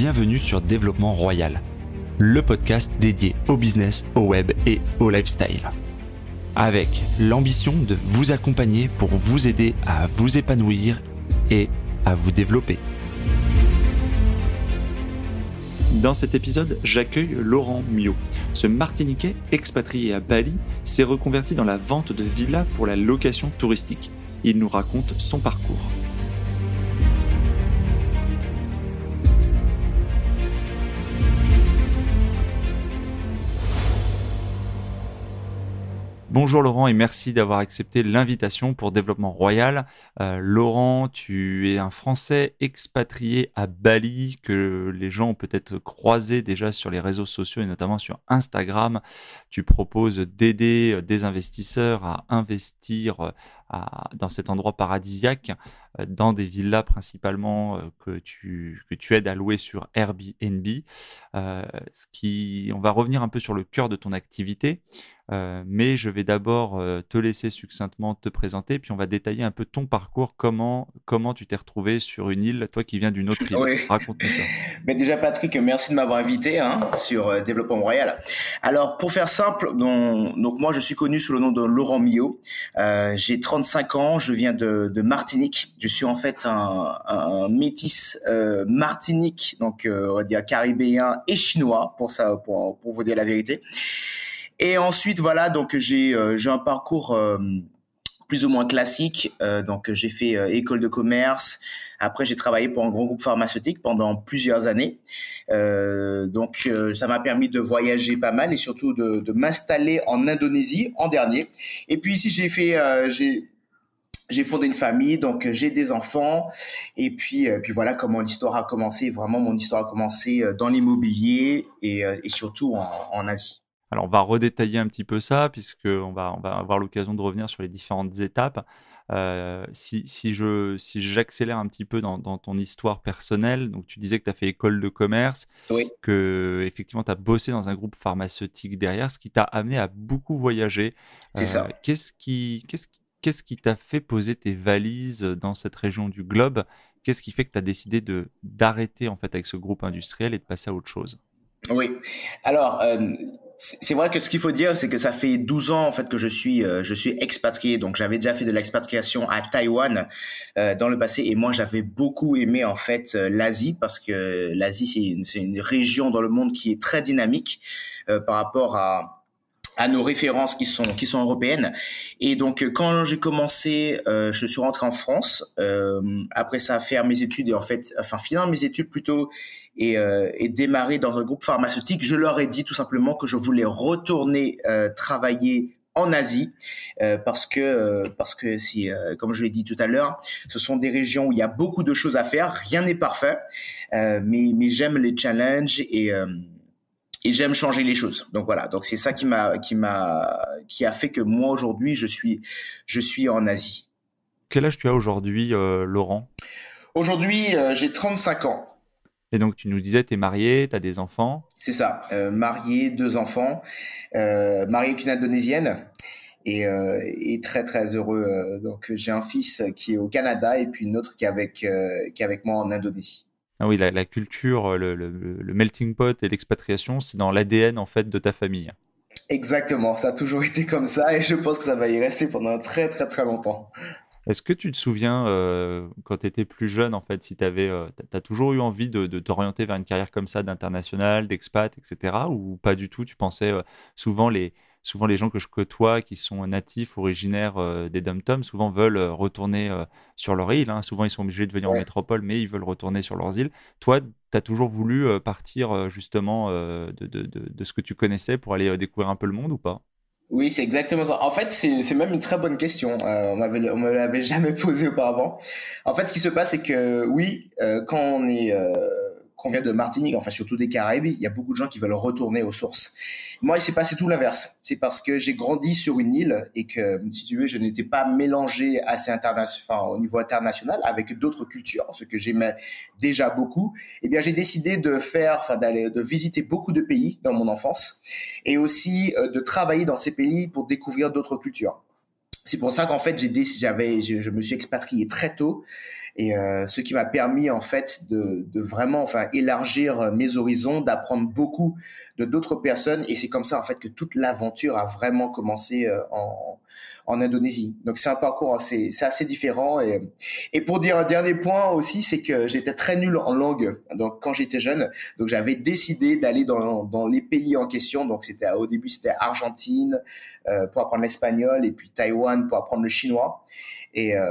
bienvenue sur Développement Royal, le podcast dédié au business, au web et au lifestyle. Avec l'ambition de vous accompagner pour vous aider à vous épanouir et à vous développer. Dans cet épisode, j'accueille Laurent Mio. Ce Martiniquais expatrié à Bali s'est reconverti dans la vente de villas pour la location touristique. Il nous raconte son parcours. Bonjour Laurent et merci d'avoir accepté l'invitation pour Développement Royal. Euh, Laurent, tu es un Français expatrié à Bali que les gens ont peut-être croisé déjà sur les réseaux sociaux et notamment sur Instagram. Tu proposes d'aider des investisseurs à investir euh, dans cet endroit paradisiaque, euh, dans des villas principalement que tu, que tu aides à louer sur Airbnb. ce qui, on va revenir un peu sur le cœur de ton activité. Euh, mais je vais d'abord euh, te laisser succinctement te présenter, puis on va détailler un peu ton parcours, comment, comment tu t'es retrouvé sur une île, toi qui viens d'une autre île. Raconte-nous ça. Mais déjà, Patrick, merci de m'avoir invité hein, sur euh, Développement Royal. Alors, pour faire simple, donc, moi, je suis connu sous le nom de Laurent Millot. J'ai 35 ans, je viens de, Martinique. Je suis en fait un, métis martinique, donc on va dire caribéen et chinois, pour, ça, pour, pour vous dire la vérité. Et ensuite, voilà, donc j'ai euh, un parcours euh, plus ou moins classique. Euh, donc j'ai fait école de commerce. Après, j'ai travaillé pour un grand groupe pharmaceutique pendant plusieurs années. donc ça m'a permis de voyager pas mal et surtout de, de m'installer en Indonésie en dernier. Et puis ici, j'ai fait j'ai j'ai fondé une famille, donc j'ai des enfants, et puis, puis voilà comment l'histoire a commencé. Vraiment, mon histoire a commencé dans l'immobilier et, et surtout en, en Asie. Alors, on va redétailler un petit peu ça, puisqu'on va, on va avoir l'occasion de revenir sur les différentes étapes. Euh, si, si, je, si j'accélère un petit peu dans, ton histoire personnelle, donc tu disais que tu as fait école de commerce, que effectivement tu as bossé dans un groupe pharmaceutique derrière, ce qui t'a amené à beaucoup voyager. C'est ça. Euh, qu'est-ce qui, qu'est-ce, qu'est-ce qui t'a fait poser tes valises dans cette région du globe? Qu'est-ce qui fait que tu as décidé de, d'arrêter en fait avec ce groupe industriel et de passer à autre chose? Oui. Alors, euh, c'est vrai que ce qu'il faut dire, c'est que ça fait 12 ans en fait que je suis euh, je suis expatrié. Donc j'avais déjà fait de l'expatriation à Taïwan euh, dans le passé et moi j'avais beaucoup aimé en fait euh, l'Asie parce que l'Asie c'est une, une région dans le monde qui est très dynamique par rapport à à nos références qui sont qui sont européennes et donc quand j'ai commencé je suis rentré en France après ça faire mes études et en fait enfin finir mes études plutôt et, euh, et démarrer dans un groupe pharmaceutique, je leur ai dit tout simplement que je voulais retourner euh, travailler en Asie euh, parce que euh, parce que si euh, comme je l'ai dit tout à l'heure ce sont des régions où il y a beaucoup de choses à faire. Rien n'est parfait mais mais j'aime les challenges et et j'aime changer les choses. Donc voilà. Donc c'est ça qui m'a qui m'a qui a fait que moi aujourd'hui je suis je suis en Asie. Quel âge tu as aujourd'hui Laurent? Aujourd'hui j'ai 35 ans et donc, tu nous disais, tu es marié, tu as des enfants C'est ça, euh, marié, deux enfants, euh, marié avec une Indonésienne et, euh, et très très heureux. Euh, donc, j'ai un fils qui est au Canada et puis une autre qui est avec, qui est avec moi en Indonésie. Ah oui, la, la culture, le, le, le, melting pot et l'expatriation, c'est dans l'ADN en fait de ta famille. Exactement, ça a toujours été comme ça et je pense que ça va y rester pendant très très très longtemps. Est-ce que tu te souviens, euh, quand tu étais plus jeune, en fait, si tu avais, euh, as toujours eu envie de, t'orienter vers une carrière comme ça, d'international, d'expat, etc. Ou pas du tout? Tu pensais euh, souvent les, souvent les gens que je côtoie qui sont natifs, originaires des dom souvent veulent retourner sur leur île. Hein. Souvent, ils sont obligés de venir en métropole, mais ils veulent retourner sur leurs îles. Toi, tu as toujours voulu partir justement de, de, de, ce que tu connaissais pour aller découvrir un peu le monde ou pas? Oui, c'est exactement ça. En fait, c'est même une très bonne question. Euh, on m'avait on me l'avait jamais posé auparavant. En fait, ce qui se passe, c'est que oui, euh, quand on est euh, qu'on vient de Martinique, enfin surtout des Caraïbes, il y a beaucoup de gens qui veulent retourner aux sources. Moi, il s'est passé tout l'inverse. C'est parce que j'ai grandi sur une île et que, si tu veux, je n'étais pas mélangé assez international, au niveau international avec d'autres cultures, ce que j'aimais déjà beaucoup. Eh bien, j'ai décidé de faire, enfin, d'aller, de visiter beaucoup de pays dans mon enfance et aussi euh, de travailler dans ces pays pour découvrir d'autres cultures. C'est pour ça qu'en fait, j'ai j'avais, je, je, me suis expatrié très tôt et euh, ce qui m'a permis en fait de, de, vraiment enfin élargir mes horizons, d'apprendre beaucoup de d'autres personnes. Et c'est comme ça en fait que toute l'aventure a vraiment commencé euh, en, en Indonésie. Donc c'est un parcours assez c'est assez différent. Et et pour dire un dernier point aussi c'est que j'étais très nul en langue donc quand j'étais jeune. Donc j'avais décidé d'aller dans dans les pays en question. Donc c'était au début c'était Argentine euh, pour apprendre l'espagnol et puis Taïwan pour apprendre le chinois et, euh,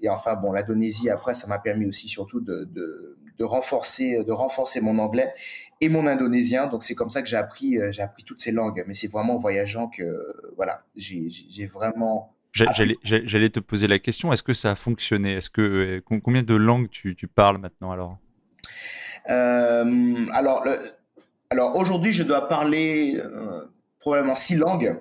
et enfin, bon, l'Indonésie, après, ça m'a permis aussi surtout de, de, de, renforcer, de renforcer mon anglais et mon indonésien. Donc, c'est comme ça que j'ai appris, euh, j'ai appris toutes ces langues. Mais c'est vraiment en voyageant que, voilà, j'ai vraiment... J'allais te poser la question, est-ce que ça a fonctionné? Est-ce que euh, combien de langues tu, tu parles maintenant alors? Euh, Alors, alors aujourd'hui, je dois parler euh, probablement six langues,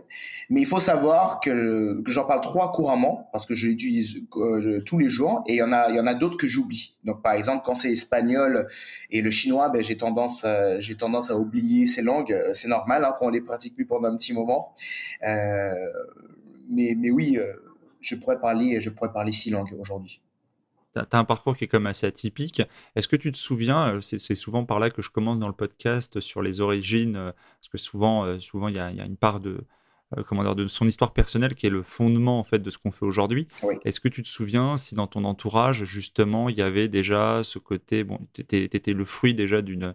mais il faut savoir que, que j'en parle trois couramment parce que je l'utilise euh, tous les jours et il y en a il y en a d'autres que j'oublie. Donc par exemple quand c'est espagnol et le chinois, ben j'ai tendance j'ai tendance à oublier ces langues. C'est normal hein, qu'on les pratique plus pendant un petit moment. Euh, mais mais oui, euh, je pourrais parler je pourrais parler six langues aujourd'hui tu as un parcours qui est comme assez atypique. Est-ce que tu te souviens, euh, c'est souvent par là que je commence dans le podcast sur les origines, euh, parce que souvent, euh, souvent il y, a une part de, comment dire, de son histoire personnelle qui est le fondement en fait de ce qu'on fait aujourd'hui. Est-ce que tu te souviens si dans ton entourage justement il y avait déjà ce côté, bon, tu étais, le fruit déjà d'une,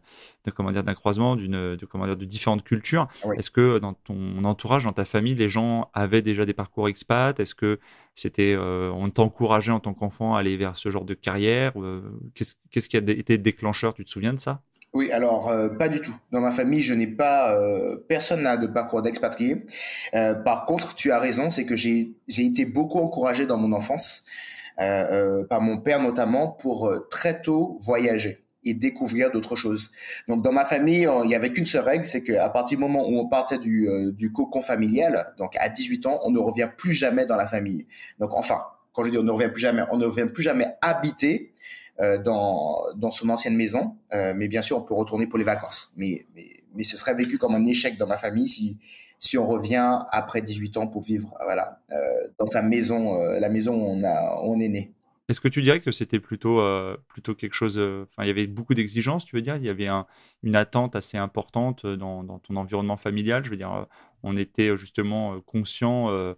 comment dire, d'un croisement, d'une, de comment dire, de différentes cultures. Est-ce que dans ton entourage, dans ta famille, les gens avaient déjà des parcours expat? Est-ce que c'était, euh, on t'encourageait en tant qu'enfant à aller vers ce genre de carrière? Euh, qu'est-ce, qu'est-ce qui a été déclencheur? Tu te souviens de ça? Oui, alors euh, pas du tout. Dans ma famille, je n'ai pas euh, personne n'a de parcours d'expatrié. Euh, par contre, tu as raison, c'est que j'ai j'ai été beaucoup encouragé dans mon enfance par mon père notamment pour très tôt voyager et découvrir d'autres choses. Donc dans ma famille, il y avait qu'une seule règle, c'est qu'à partir du moment où on partait du, du cocon familial, donc à 18 ans, on ne revient plus jamais dans la famille. Donc enfin, quand je dis on ne revient plus jamais, on ne revient plus jamais habiter euh, dans, dans son ancienne maison. Euh, mais bien sûr, on peut retourner pour les vacances. Mais, mais, mais ce serait vécu comme un échec dans ma famille si, si on revient après 18 ans pour vivre voilà, euh, dans sa maison, la maison où on, a, on est né. Est-ce que tu dirais que c'était plutôt, plutôt quelque chose. Enfin, il y avait beaucoup d'exigences, tu veux dire? Il y avait un, une attente assez importante dans, dans, ton environnement familial? Je veux dire, on était justement conscient euh,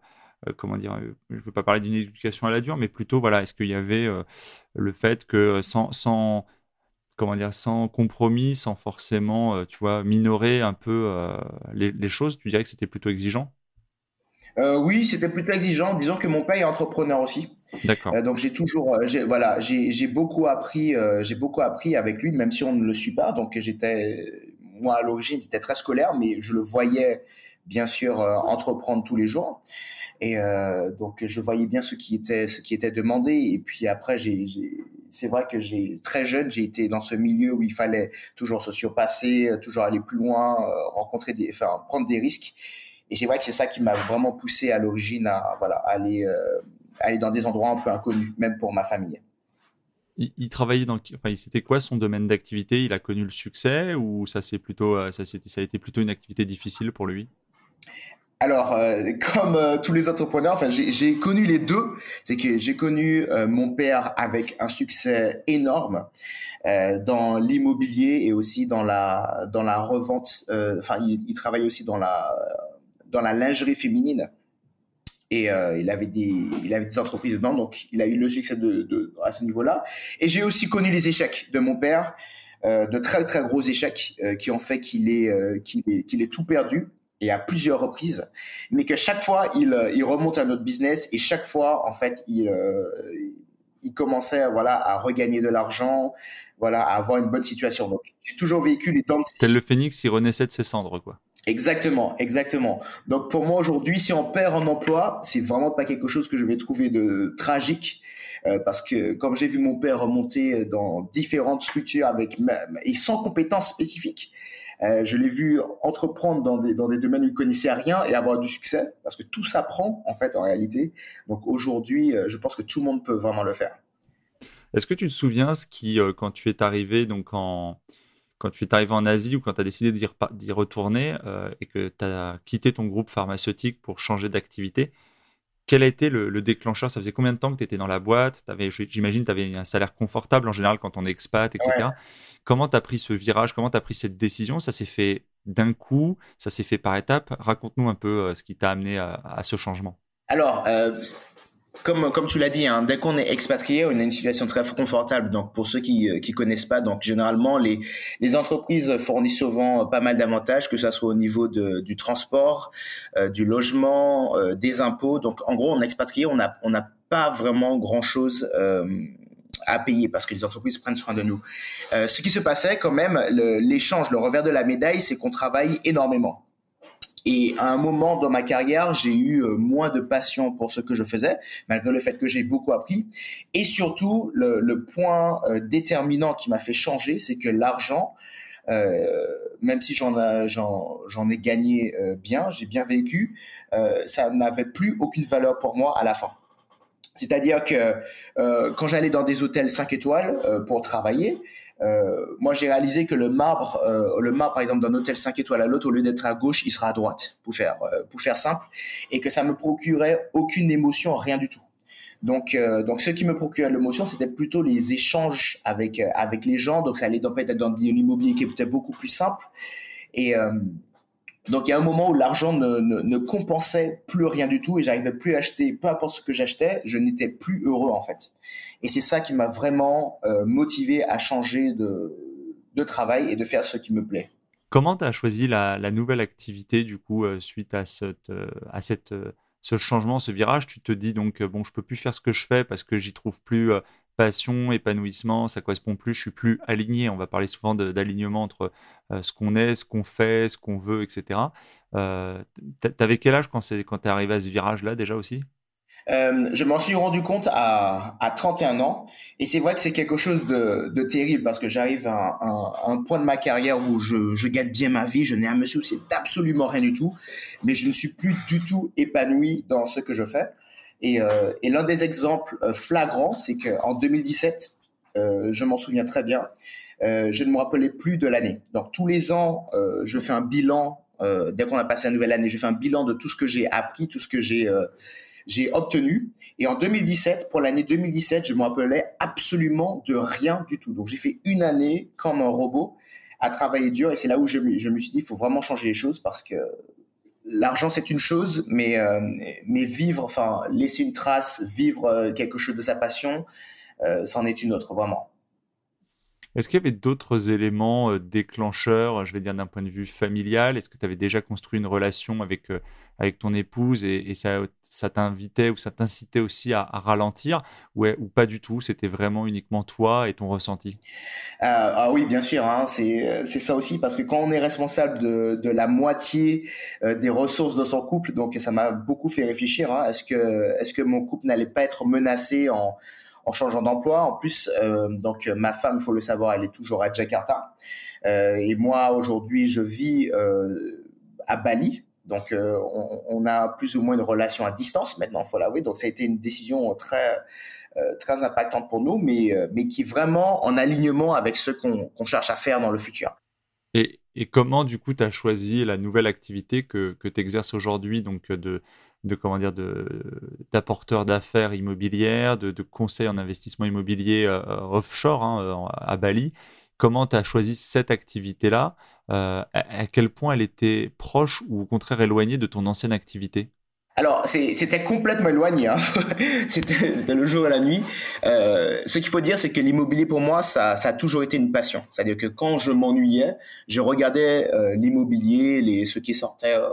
comment dire, euh, je ne veux pas parler d'une éducation à la dure, mais plutôt, voilà, est-ce qu'il y avait euh, le fait que sans, sans, comment dire, sans compromis, sans forcément, tu vois, minorer un peu les, choses, tu dirais que c'était plutôt exigeant? Oui, c'était plutôt exigeant. Disons que mon père est entrepreneur aussi. D'accord. donc j'ai toujours, voilà, j'ai beaucoup appris, j'ai beaucoup appris avec lui, même si on ne le suit pas. Donc j'étais, moi à l'origine, c'était très scolaire, mais je le voyais bien sûr entreprendre tous les jours. Et euh, donc, je voyais bien ce qui était, ce qui était demandé. Et puis après, c'est vrai que j'ai très jeune, j'ai été dans ce milieu où il fallait toujours se surpasser, toujours aller plus loin, euh, rencontrer des, prendre des risques. Et c'est vrai que c'est ça qui m'a vraiment poussé à l'origine à voilà aller euh, aller dans des endroits un peu inconnus, même pour ma famille. Il, travaillait dans, enfin, c'était quoi son domaine d'activité? Il a connu le succès ou ça c'est plutôt, ça, ça a été plutôt une activité difficile pour lui? Alors, euh, comme euh, tous les entrepreneurs, enfin, j'ai connu les deux. C'est que j'ai connu euh, mon père avec un succès énorme dans l'immobilier et aussi dans la dans la revente. Enfin, il, il, travaille aussi dans la dans la lingerie féminine et il avait des il avait des entreprises dedans, donc il a eu le succès de, de à ce niveau-là. Et j'ai aussi connu les échecs de mon père, de très très gros échecs qui ont fait qu'il est qu'il est qu'il est tout perdu et à plusieurs reprises, mais que chaque fois il, euh, il remonte à notre business et chaque fois en fait il euh, il commençait voilà à regagner de l'argent, voilà à avoir une bonne situation. Donc j'ai toujours vécu les temps. Tel le phénix qui renaissait de ses cendres quoi. Exactement, exactement. Donc pour moi aujourd'hui, si on perd un emploi, c'est vraiment pas quelque chose que je vais trouver de tragique. Euh, parce que comme j'ai vu mon père remonter dans différentes structures avec et sans compétences spécifiques, euh, je l'ai vu entreprendre dans des, domaines où il connaissait rien et avoir du succès, parce que tout s'apprend en fait en réalité. Donc aujourd'hui, euh, je pense que tout le monde peut vraiment le faire. Est-ce que tu te souviens ce qui, euh, quand tu es arrivé donc en, quand tu es arrivé en Asie ou quand tu as décidé d'y retourner et que tu as quitté ton groupe pharmaceutique pour changer d'activité, quel a été le, déclencheur? Ça faisait combien de temps que tu étais dans la boîte? J'imagine tu avais un salaire confortable en général quand on est expat, etc. Comment tu as pris ce virage? Comment tu as pris cette décision? Ça s'est fait d'un coup? Ça s'est fait par étapes? Raconte-nous un peu euh, ce qui t'a amené à, ce changement. Alors, euh, comme, comme tu l'as dit, hein, dès qu'on est expatrié, on a une situation très confortable. Donc, pour ceux qui ne euh, connaissent pas, donc généralement, les, les entreprises fournissent souvent pas mal d'avantages, que ce soit au niveau de, du transport, euh, du logement, euh, des impôts. Donc, en gros, en expatrié, on n'a on n'a pas vraiment grand-chose à payer parce que les entreprises prennent soin de nous. ce qui se passait quand même, l'échange, le revers de la médaille, c'est qu'on travaille énormément. Et à un moment dans ma carrière, j'ai eu euh, moins de passion pour ce que je faisais, malgré le fait que j'ai beaucoup appris. Et surtout, le, point euh, déterminant qui m'a fait changer, c'est que l'argent, euh, même si j'en ai gagné bien, j'ai bien vécu, ça n'avait plus aucune valeur pour moi à la fin. C'est-à-dire que quand j'allais dans des hôtels 5 étoiles pour travailler, moi, j'ai réalisé que le marbre, euh, le marbre, par exemple, d'un hôtel 5 étoiles à l'autre, au lieu d'être à gauche, il sera à droite, pour faire, euh, simple, et que ça me procurait aucune émotion, rien du tout. Donc, donc, ce qui me procurait l'émotion, c'était plutôt les échanges avec avec les gens. Donc, ça allait peut-être dans l'immobilier qui est peut-être beaucoup plus simple. Et donc il y a un moment où l'argent ne, ne, ne, compensait plus rien du tout et j'arrivais plus à acheter, peu importe ce que j'achetais, je n'étais plus heureux en fait. Et c'est ça qui m'a vraiment euh, motivé à changer de, travail et de faire ce qui me plaît. Comment tu as choisi la, nouvelle activité du coup euh, suite à euh, ce changement, ce virage, tu te dis donc bon, je peux plus faire ce que je fais parce que j'y trouve plus passion, épanouissement, ça correspond plus, je suis plus aligné. On va parler souvent d'alignement entre ce qu'on est, ce qu'on fait, ce qu'on veut, etc. Euh, T'avais quel âge quand tu es arrivé à ce virage-là déjà aussi? Euh, je m'en suis rendu compte à, à 31 ans et c'est vrai que c'est quelque chose de, de, terrible parce que j'arrive à, un point de ma carrière où je, je gagne bien ma vie, je n'ai un monsieur, c'est absolument rien du tout, mais je ne suis plus du tout épanoui dans ce que je fais. Et, euh, et l'un des exemples euh, flagrants, c'est qu'en 2017, euh, je m'en souviens très bien, je ne me rappelais plus de l'année. Donc tous les ans, je fais un bilan. dès qu'on a passé la nouvelle année, je fais un bilan de tout ce que j'ai appris, tout ce que j'ai j'ai obtenu. Et en 2017, pour l'année 2017, je me rappelais absolument de rien du tout. Donc j'ai fait une année comme un robot à travailler dur. Et c'est là où je, je me suis dit, il faut vraiment changer les choses parce que l'argent c'est une chose, mais euh, mais vivre, enfin laisser une trace, vivre euh, quelque chose de sa passion, euh, c'en est une autre vraiment. Est-ce qu'il y avait d'autres éléments euh, déclencheurs, je vais dire d'un point de vue familial? Est-ce que tu avais déjà construit une relation avec, euh, avec ton épouse et, ça, ça t'invitait ou ça t'incitait aussi à, ralentir? Ou, pas du tout C'était vraiment uniquement toi et ton ressenti? Euh, Ah oui, bien sûr, hein, c'est ça aussi parce que quand on est responsable de, de la moitié des ressources de son couple, donc ça m'a beaucoup fait réfléchir. Hein, est-ce que, est -ce que mon couple n'allait pas être menacé en en changeant d'emploi. En plus, euh, donc ma femme, il faut le savoir, elle est toujours à Jakarta. Euh, et moi, aujourd'hui, je vis euh, à Bali. Donc, on, a plus ou moins une relation à distance maintenant, faut l'avouer. Donc, ça a été une décision très très impactante pour nous, mais mais qui est vraiment en alignement avec ce qu'on qu'on cherche à faire dans le futur. Et, et comment, du coup, tu as choisi la nouvelle activité que, que tu exerces aujourd'hui, donc de, de comment dire de d'apporteurs d'affaires immobilières, de, de conseils en investissement immobilier euh, offshore hein, euh, à Bali. Comment tu as choisi cette activité-là? Euh, à, quel point elle était proche ou au contraire éloignée de ton ancienne activité? Alors, c'était complètement éloigné. Hein. c'était le jour et la nuit. Euh, ce qu'il faut dire, c'est que l'immobilier, pour moi, ça, ça, a toujours été une passion. C'est-à-dire que quand je m'ennuyais, je regardais euh, l'immobilier, les ce qui sortait euh,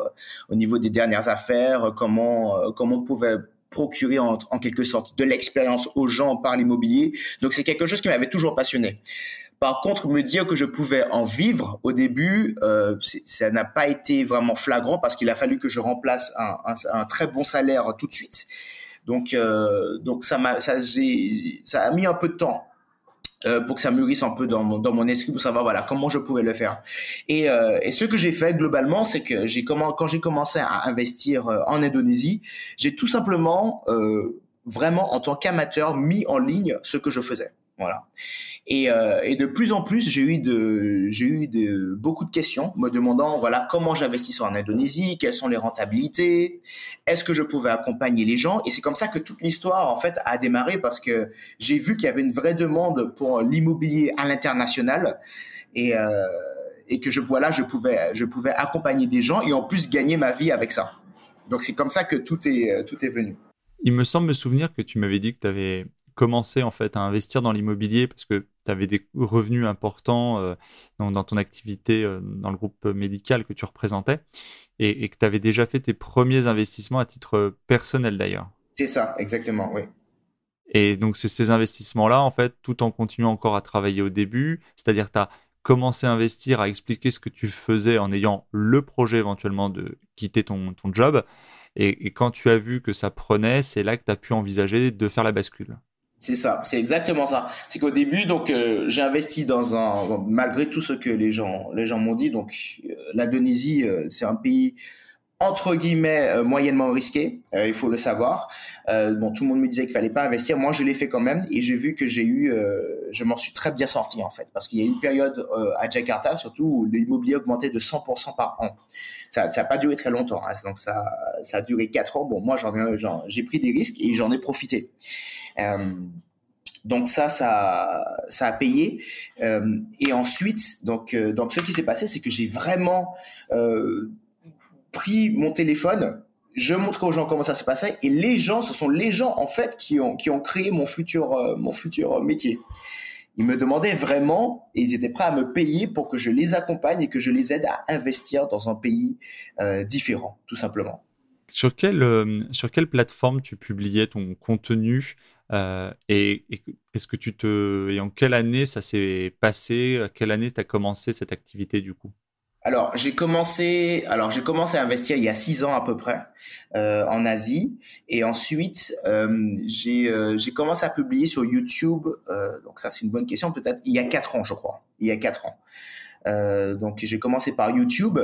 au niveau des dernières affaires, comment euh, comment on pouvait procurer en, en quelque sorte de l'expérience aux gens par l'immobilier. Donc, c'est quelque chose qui m'avait toujours passionné. Par contre, me dire que je pouvais en vivre au début, euh, ça n'a pas été vraiment flagrant parce qu'il a fallu que je remplace un, un, un très bon salaire tout de suite. Donc, euh, donc ça m'a, ça, ça a mis un peu de temps euh, pour que ça mûrisse un peu dans mon, dans mon esprit pour savoir voilà comment je pouvais le faire. Et, euh, et ce que j'ai fait globalement, c'est que quand j'ai commencé à investir euh, en Indonésie, j'ai tout simplement euh, vraiment en tant qu'amateur mis en ligne ce que je faisais. Euh, et, de plus en plus, j'ai eu beaucoup de questions me demandant, comment j'investis en Indonésie, quelles sont les rentabilités, est-ce que je pouvais accompagner les gens? Et c'est comme ça que toute l'histoire, a démarré parce que j'ai vu qu'il y avait une vraie demande pour l'immobilier à l'international. Et, euh, que je, pouvais, accompagner des gens et en plus gagner ma vie avec ça. Donc c'est comme ça que tout est venu. Il me semble me souvenir que tu m'avais dit que tu avais commencé en fait à investir dans l'immobilier parce que tu avais des revenus importants euh, dans, ton activité euh, dans le groupe médical que tu représentais et, que tu avais déjà fait tes premiers investissements à titre personnel d'ailleurs. C'est ça, exactement, oui. Et donc c'est ces investissements-là, en fait, tout en continuant encore à travailler au début, c'est-à-dire tu as commencé à investir, à expliquer ce que tu faisais en ayant le projet éventuellement de quitter ton, ton job. Et, et, quand tu as vu que ça prenait, c'est là que tu as pu envisager de faire la bascule. C'est ça, c'est exactement ça. C'est qu'au début, donc, euh, j'ai investi dans un, malgré tout ce que les gens, les gens m'ont dit. Donc, euh, l'Indonésie, euh, c'est un pays entre guillemets moyennement risqué, il faut le savoir. bon, tout le monde me disait qu'il fallait pas investir. Moi, je l'ai fait quand même et j'ai vu que j'ai eu, je m'en suis très bien sorti en fait, parce qu'il y a une période à Jakarta surtout où l'immobilier augmentait de 100% par an. Ça n'a pas duré très longtemps, hein. donc ça, ça a duré 4 ans. Bon, moi, j'ai pris des risques et j'en ai profité. Euh, donc ça, ça, ça a payé. Euh, et ensuite, donc, euh, donc ce qui s'est passé, c'est que j'ai vraiment pris mon téléphone, je montrais aux gens comment ça se passait, et les gens, ce sont les gens en fait qui ont qui ont créé mon futur mon futur métier. Ils me demandaient vraiment, et ils étaient prêts à me payer pour que je les accompagne et que je les aide à investir dans un pays différent, tout simplement. Sur quelle, sur quelle plateforme tu publiais ton contenu euh, et, est-ce que tu te. Et en quelle année ça s'est passé? Quelle année tu as commencé cette activité du coup? Alors j'ai commencé, alors j'ai commencé à investir il y a six ans à peu près euh, en Asie, et ensuite euh, j'ai j'ai commencé à publier sur YouTube. donc ça c'est une bonne question, peut-être il y a quatre ans je crois, il y a quatre ans. donc j'ai commencé par YouTube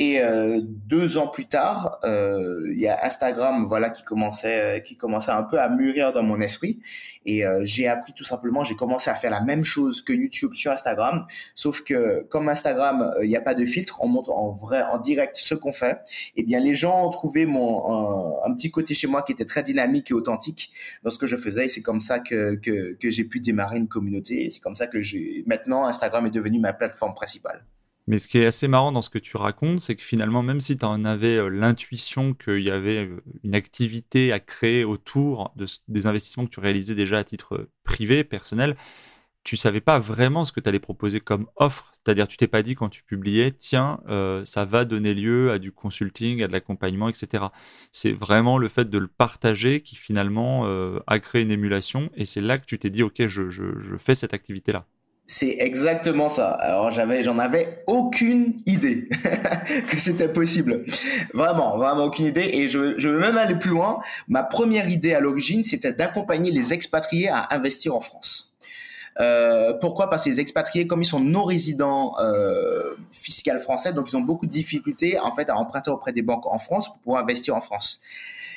et euh, deux ans plus tard, euh, il y a Instagram, voilà, qui commençait, euh, qui commençait un peu à mûrir dans mon esprit. Et j'ai appris tout simplement, j'ai commencé à faire la même chose que YouTube sur Instagram, sauf que comme Instagram, il n'y a pas de filtre, on montre en vrai, en direct ce qu'on fait. Et eh bien, les gens ont trouvé mon un, petit côté chez moi qui était très dynamique et authentique dans ce que je faisais. Et c'est comme ça que que, que j'ai pu démarrer une communauté. Et c'est comme ça que j'ai maintenant Instagram est devenu ma plateforme principale. Mais ce qui est assez marrant dans ce que tu racontes, c'est que finalement, même si tu en avais euh, l'intuition qu'il y avait euh, une activité à créer autour de, des investissements que tu réalisais déjà à titre privé, personnel, tu savais pas vraiment ce que tu allais proposer comme offre. C'est-à-dire, tu t'es pas dit quand tu publiais, tiens, euh, ça va donner lieu à du consulting, à de l'accompagnement, etc. C'est vraiment le fait de le partager qui finalement a créé une émulation. Et c'est là que tu t'es dit, OK, je fais cette activité-là. C'est exactement ça. Alors j'avais, j'en avais aucune idée que c'était possible. Vraiment, vraiment aucune idée. Et je, je veux même aller plus loin. Ma première idée à l'origine, c'était d'accompagner les expatriés à investir en France. Euh, pourquoi? Parce que les expatriés, comme ils sont non résidents euh, fiscaux français, donc ils ont beaucoup de difficultés en fait à emprunter auprès des banques en France pour pouvoir investir en France.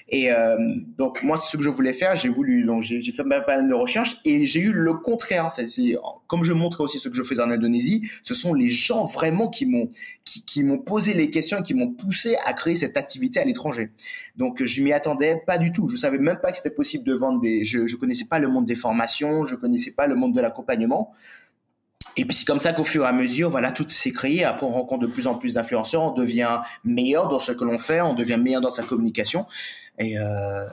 Et euh, donc moi, c'est ce que je voulais faire. J'ai voulu, donc j'ai fait ma panel de recherche et j'ai eu le contraire. Comme je montrais aussi ce que je faisais en Indonésie, ce sont les gens vraiment qui m'ont qui, qui m'ont posé les questions, qui m'ont poussé à créer cette activité à l'étranger. Donc je m'y attendais pas du tout. Je savais même pas que c'était possible de vendre des. Je, je connaissais pas le monde des formations, je connaissais pas le monde de l'accompagnement. Et puis c'est comme ça qu'au fur et à mesure, voilà, tout s'est créé. Après, on rencontre de plus en plus d'influenceurs, on devient meilleur dans ce que l'on fait, on devient meilleur dans sa communication. Euh,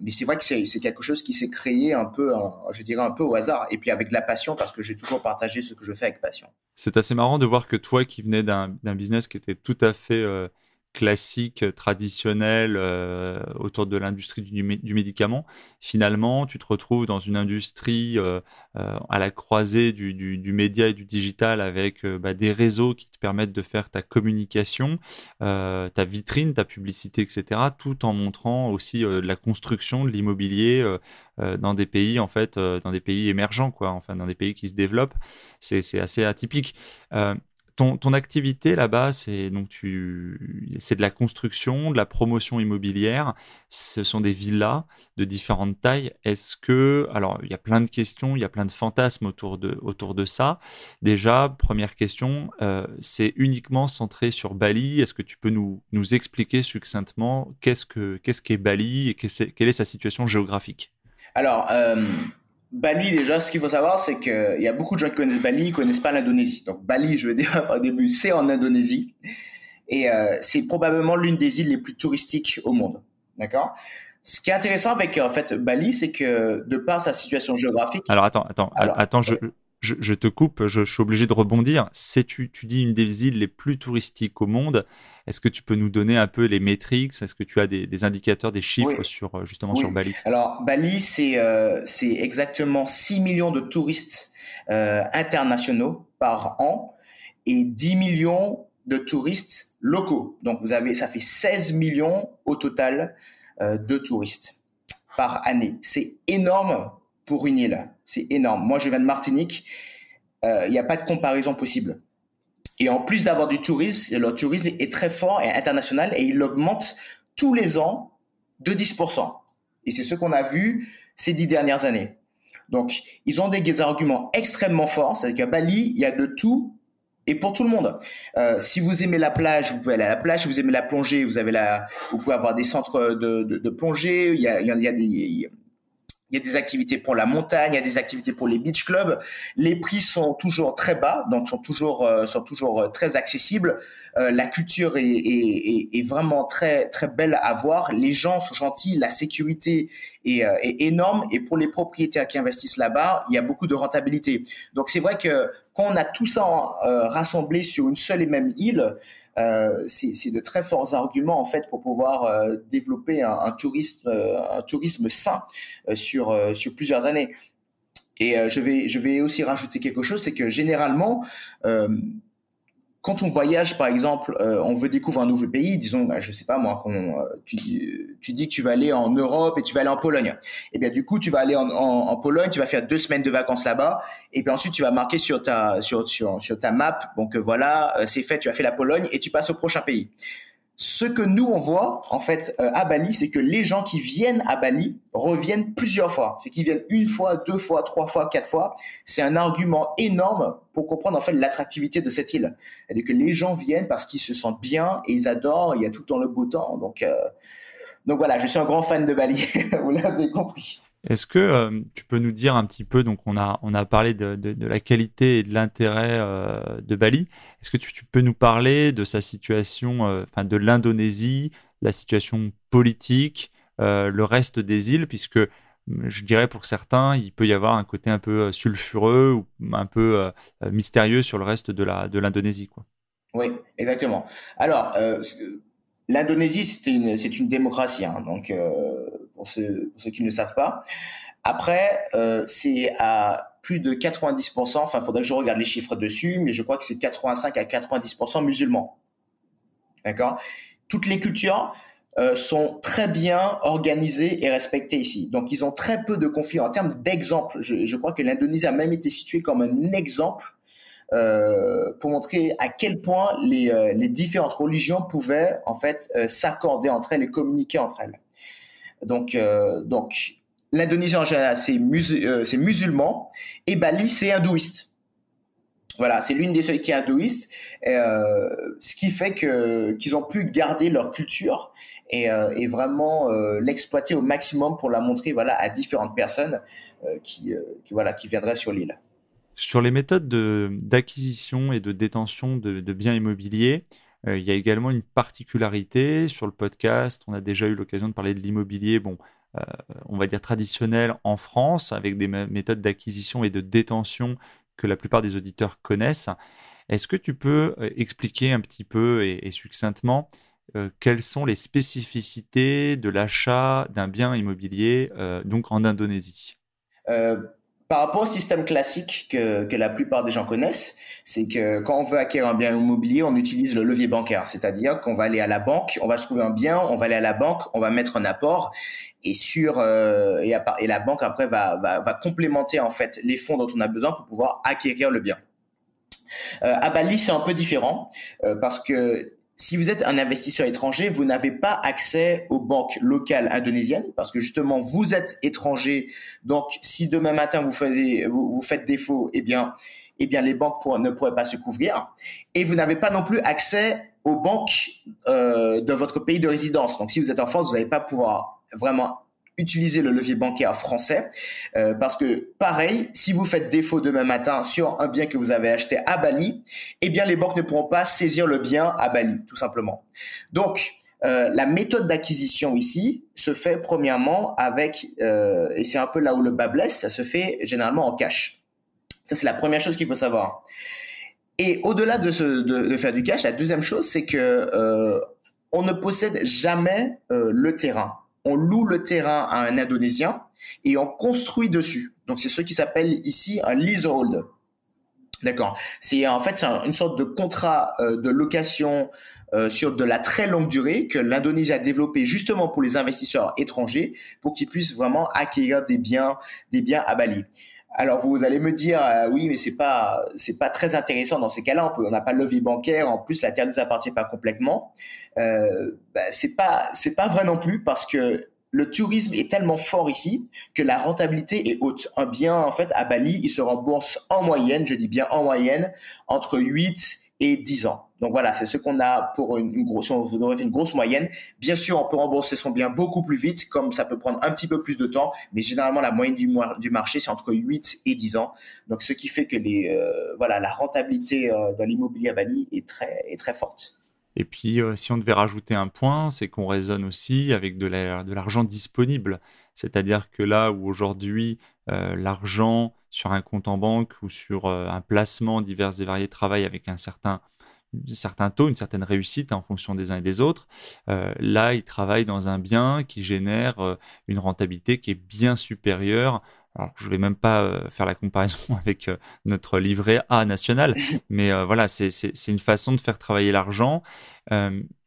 mais c'est vrai que c'est quelque chose qui s'est créé un peu, je dirais un peu au hasard, et puis avec de la passion parce que j'ai toujours partagé ce que je fais avec passion. C'est assez marrant de voir que toi, qui venais d'un business qui était tout à fait euh, classique, traditionnel euh, autour de l'industrie du, médicament, finalement, tu te retrouves dans une industrie euh, euh, à la croisée du, du, du, média et du digital avec bah, des réseaux qui te permettent de faire ta communication, ta vitrine, ta publicité, etc., tout en montrant aussi la construction de l'immobilier dans des pays, en fait, dans des pays émergents, quoi, enfin, dans des pays qui se développent. C'est assez atypique ton, activité là-bas, c'est donc tu, c'est de la construction, de la promotion immobilière. Ce sont des villas de différentes tailles. Est-ce que, alors, il y a plein de questions, il y a plein de fantasmes autour de autour de ça. Déjà, première question, euh, c'est uniquement centré sur Bali. Est-ce que tu peux nous nous expliquer succinctement qu'est-ce que qu'est-ce qu'est Bali et quelle est sa situation géographique? Alors. Euh Bali, déjà, ce qu'il faut savoir, c'est qu'il y a beaucoup de gens qui connaissent Bali, ils connaissent pas l'Indonésie. Donc Bali, je veux dire au début, c'est en Indonésie. Et euh, c'est probablement l'une des îles les plus touristiques au monde. D'accord? Ce qui est intéressant avec en fait Bali, c'est que de par sa situation géographique. Alors attends, attends, attends, je, je, te coupe, je, suis obligé de rebondir. C'est tu, tu dis une des îles les plus touristiques au monde. Est-ce que tu peux nous donner un peu les métriques? Est-ce que tu as des, indicateurs, des chiffres sur euh, justement sur Bali? Alors Bali, c'est euh, c'est exactement 6 millions de touristes euh, internationaux par an et 10 millions de touristes locaux. Donc vous avez, ça fait 16 millions au total de touristes par année. C'est énorme pour une île. C'est énorme. Moi, je viens de Martinique. Il n'y a pas de comparaison possible. Et en plus d'avoir du tourisme, le tourisme est très fort et international et il augmente tous les ans de 10%. Et c'est ce qu'on a vu ces dix dernières années. Donc, ils ont des, arguments extrêmement forts. C'est-à-dire qu'à Bali, il y a de tout et pour tout le monde. Euh, si vous aimez la plage, vous pouvez aller à la plage. Si vous aimez la plongée, vous avez la, vous pouvez avoir des centres de, de, plongée. Il y a, il y a des, il y a des activités pour la montagne, il y a des activités pour les beach clubs. Les prix sont toujours très bas, donc sont toujours euh, sont toujours euh, très accessibles. Euh, la culture est, est, est, vraiment très très belle à voir. Les gens sont gentils, la sécurité est, est énorme et pour les propriétaires qui investissent là-bas, il y a beaucoup de rentabilité. Donc c'est vrai que quand on a tout ça rassemblé sur une seule et même île, euh, c'est de très forts arguments en fait pour pouvoir euh, développer un, tourisme, euh, un tourisme sain sur plusieurs années. Et je vais aussi rajouter quelque chose, c'est que généralement quand on voyage, par exemple, euh, on veut découvrir un nouveau pays, disons, bah, je sais pas moi, euh, tu, tu, dis que tu vas aller en Europe et tu vas aller en Pologne. Et eh bien du coup, tu vas aller en, Pologne, tu vas faire deux semaines de vacances là-bas, et puis ensuite tu vas marquer sur ta sur sur, sur ta map, donc voilà, euh, c'est fait, tu as fait la Pologne et tu passes au prochain pays. Ce que nous, on voit, en fait, euh, à Bali, c'est que les gens qui viennent à Bali reviennent plusieurs fois. C'est qu'ils viennent une fois, deux fois, trois fois, quatre fois. C'est un argument énorme pour comprendre, en fait, l'attractivité de cette île. C'est-à-dire que les gens viennent parce qu'ils se sentent bien et ils adorent. Il y a tout le temps le beau temps. Donc, euh, donc voilà, je suis un grand fan de Bali. Vous l'avez compris. Est-ce que euh, tu peux nous dire un petit peu, donc on a, on a parlé de, de, la qualité et de l'intérêt euh, de Bali, est-ce que tu, peux nous parler de sa situation, euh, enfin de l'Indonésie, la situation politique, le reste des îles, puisque je dirais pour certains, il peut y avoir un côté un peu sulfureux ou un peu mystérieux sur le reste de l'Indonésie. De. Oui, exactement. Alors, l'Indonésie, c'est une, une démocratie, hein, donc pour ceux, qui ne le savent pas. Après, euh, c'est à plus de 90%, enfin, il faudrait que je regarde les chiffres dessus, mais je crois que c'est 85 à 90% musulmans. D'accord? Toutes les cultures euh, sont très bien organisées et respectées ici. Donc, ils ont très peu de conflits. En termes d'exemple, je, crois que l'Indonésie a même été située comme un exemple euh, pour montrer à quel point les, les, différentes religions pouvaient en fait s'accorder entre elles et communiquer entre elles. Donc, euh, donc l'Indonésie en général, c'est euh, musulman et Bali, c'est hindouiste. Voilà, c'est l'une des seules qui est hindouiste, euh, ce qui fait que qu'ils ont pu garder leur culture et, vraiment l'exploiter au maximum pour la montrer voilà à différentes personnes qui, voilà qui viendraient sur l'île. Sur les méthodes d'acquisition et de détention de biens immobiliers, euh, il y a également une particularité sur le podcast. On a déjà eu l'occasion de parler de l'immobilier, bon, euh, on va dire traditionnel en France, avec des méthodes d'acquisition et de détention que la plupart des auditeurs connaissent. Est-ce que tu peux euh, expliquer un petit peu et, succinctement quelles sont les spécificités de l'achat d'un bien immobilier donc en Indonésie? Par rapport au système classique que, que, la plupart des gens connaissent, c'est que quand on veut acquérir un bien immobilier, on utilise le levier bancaire, c'est-à-dire qu'on va aller à la banque, on va se trouver un bien, on va aller à la banque, on va mettre un apport et sur euh, et, la banque après va, va, va complémenter en fait les fonds dont on a besoin pour pouvoir acquérir le bien. à Bali, c'est un peu différent parce que si vous êtes un investisseur étranger, vous n'avez pas accès aux banques locales indonésiennes parce que justement vous êtes étranger. Donc si demain matin vous, vous, faites défaut, eh bien, eh bien les banques ne pourraient pas se couvrir. Et vous n'avez pas non plus accès aux banques euh, de votre pays de résidence. Donc si vous êtes en France, vous n'allez pas pouvoir vraiment utiliser le levier bancaire français euh, parce que pareil, si vous faites défaut demain matin sur un bien que vous avez acheté à Bali, eh bien les banques ne pourront pas saisir le bien à Bali, tout simplement. Donc euh, la méthode d'acquisition ici se fait premièrement avec, euh, et c'est un peu là où le bas blesse, ça se fait généralement en cash. Ça c'est la première chose qu'il faut savoir. Et au-delà de, de, faire du cash, la deuxième chose, c'est que on ne possède jamais le terrain on loue le terrain à un Indonésien et on construit dessus. Donc c'est ce qui s'appelle ici un leasehold. D'accord. C'est en fait une sorte de contrat euh, de location euh, sur de la très longue durée que l'Indonésie a développé justement pour les investisseurs étrangers pour qu'ils puissent vraiment acquérir des biens des biens à Bali. Alors vous allez me dire euh, oui mais c'est pas c'est pas très intéressant dans ces cas-là on n'a pas le levier bancaire en plus la terre nous appartient pas complètement euh, bah, c'est pas c'est pas vrai non plus parce que le tourisme est tellement fort ici que la rentabilité est haute. Un bien en fait à Bali il se rembourse en moyenne je dis bien en moyenne entre 8 et 10 ans. Donc voilà, c'est ce qu'on a pour une, grosse, moyenne. Bien sûr, on peut rembourser son bien beaucoup plus vite, comme ça peut prendre un petit peu plus de temps, mais généralement la moyenne du, marché c'est entre 8 et 10 ans. Donc ce qui fait que les, euh, voilà, la rentabilité euh, dans l'immobilier à Bali est très, est très forte. Et puis, euh, si on devait rajouter un point, c'est qu'on raisonne aussi avec de l'argent disponible. C'est-à-dire que là où aujourd'hui, l'argent sur un compte en banque ou sur un placement divers et variés travaille avec un certain un certain taux, une certaine réussite en fonction des uns et des autres. Euh, là, il travaille dans un bien qui génère euh, une rentabilité qui est bien supérieure. Alors, je vais même pas euh, faire la comparaison avec notre livret A national, mais voilà, c'est une façon de faire travailler l'argent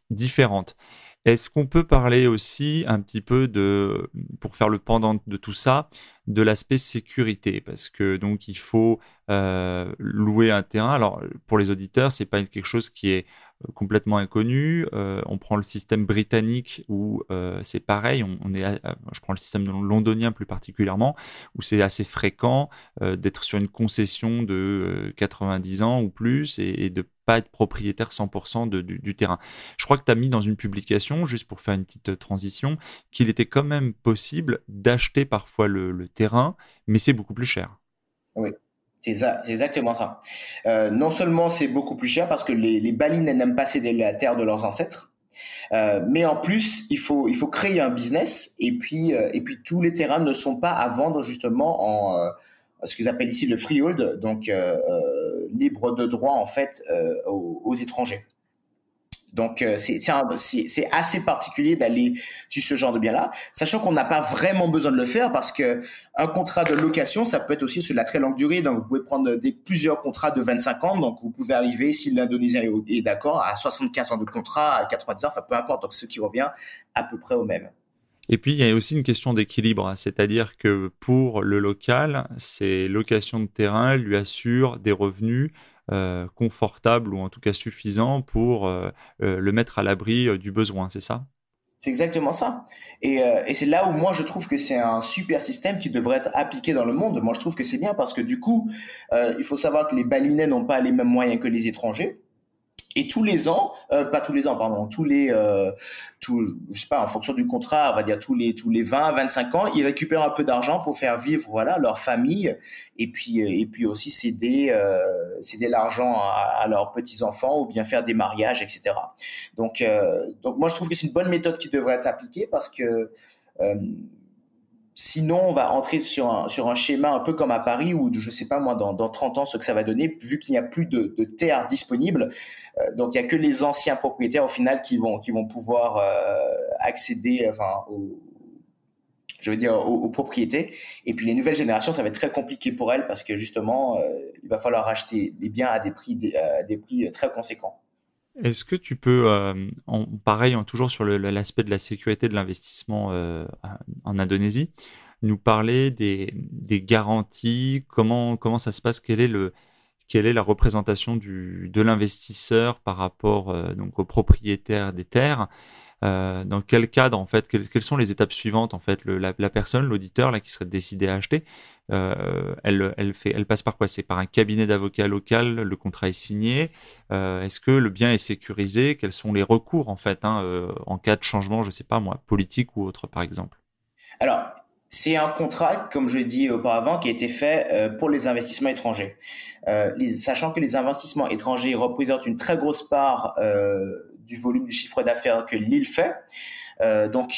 différente. Est-ce qu'on peut parler aussi un petit peu de, pour faire le pendant de tout ça, de l'aspect sécurité? Parce que donc il faut euh, louer un terrain. Alors pour les auditeurs, c'est pas quelque chose qui est euh, complètement inconnu. Euh, on prend le système britannique où c'est pareil. On, est, je prends le système londonien plus particulièrement où c'est assez fréquent d'être sur une concession de 90 ans ou plus et, et de être propriétaire 100% du, terrain. Je crois que tu as mis dans une publication, juste pour faire une petite euh, transition, qu'il était quand même possible d'acheter parfois le, terrain, mais c'est beaucoup plus cher. Oui. C'est exactement ça. Euh, non seulement c'est beaucoup plus cher parce que les, les balines n'aiment pas céder la terre de leurs ancêtres, euh, mais en plus il faut il faut créer un business et puis et puis tous les terrains ne sont pas à vendre justement en ce qu'ils appellent ici le freehold, donc euh, euh, libre de droit en fait euh, aux, étrangers. Donc c'est assez particulier d'aller sur ce genre de bien-là, sachant qu'on n'a pas vraiment besoin de le faire parce que un contrat de location, ça peut être aussi sur la très longue durée. Donc vous pouvez prendre plusieurs contrats de 25 ans. Donc vous pouvez arriver, si l'Indonésien est, d'accord, à 75 ans de contrat, à 90 ans, enfin peu importe. Donc ce qui revient à peu près au même. Et puis, il y a aussi une question d'équilibre, hein. c'est-à-dire que pour le local, ces locations de terrain lui assurent des revenus euh, confortables ou en tout cas suffisants pour euh, euh, le mettre à l'abri du besoin, c'est ça? C'est exactement ça. Et c'est là où moi je trouve que c'est un super système qui devrait être appliqué dans le monde. Moi je trouve que c'est bien parce que du coup, il faut savoir que les balinais n'ont pas les mêmes moyens que les étrangers. Et tous les ans, euh, pas tous les ans, pardon, tous les, euh, tout, je sais pas, en fonction du contrat, on va dire tous les tous les 20, 25 ans, ils récupèrent un peu d'argent pour faire vivre, voilà, leur famille, et puis euh, et puis aussi céder euh, céder l'argent à, à, leurs petits enfants ou bien faire des mariages, etc. Donc euh, donc moi je trouve que c'est une bonne méthode qui devrait être appliquée parce que Sinon, on va entrer sur un, sur un schéma un peu comme à Paris où, je sais pas moi, dans, dans 30 ans, ce que ça va donner, vu qu'il n'y a plus de, de terre disponible. Euh, donc, il n'y a que les anciens propriétaires, au final, qui vont, qui vont pouvoir euh, accéder enfin, aux, je veux dire, aux, propriétés. Et puis, les nouvelles générations, ça va être très compliqué pour elles parce que, justement, euh, il va falloir acheter les biens à des prix, des, des prix très conséquents. Est-ce que tu peux, euh, en, pareil, en, toujours sur l'aspect de la sécurité de l'investissement euh, en Indonésie, nous parler des, garanties, comment, comment ça se passe, quel est le, quelle est la représentation du, de l'investisseur par rapport donc aux propriétaires des terres? Euh, dans quel cadre en fait quelles, sont les étapes suivantes en fait la, personne l'auditeur là qui serait décidé à acheter euh, elle, elle fait elle passe par quoi? C'est par un cabinet d'avocat local le contrat est signé. Euh, est-ce que le bien est sécurisé? Quels sont les recours en fait hein, en cas de changement je sais pas moi politique ou autre par exemple? Alors c'est un contrat, comme je l'ai dit auparavant, qui a été fait pour les investissements étrangers. Sachant que les investissements étrangers représentent une très grosse part du volume du chiffre d'affaires que l'île fait. Euh, donc,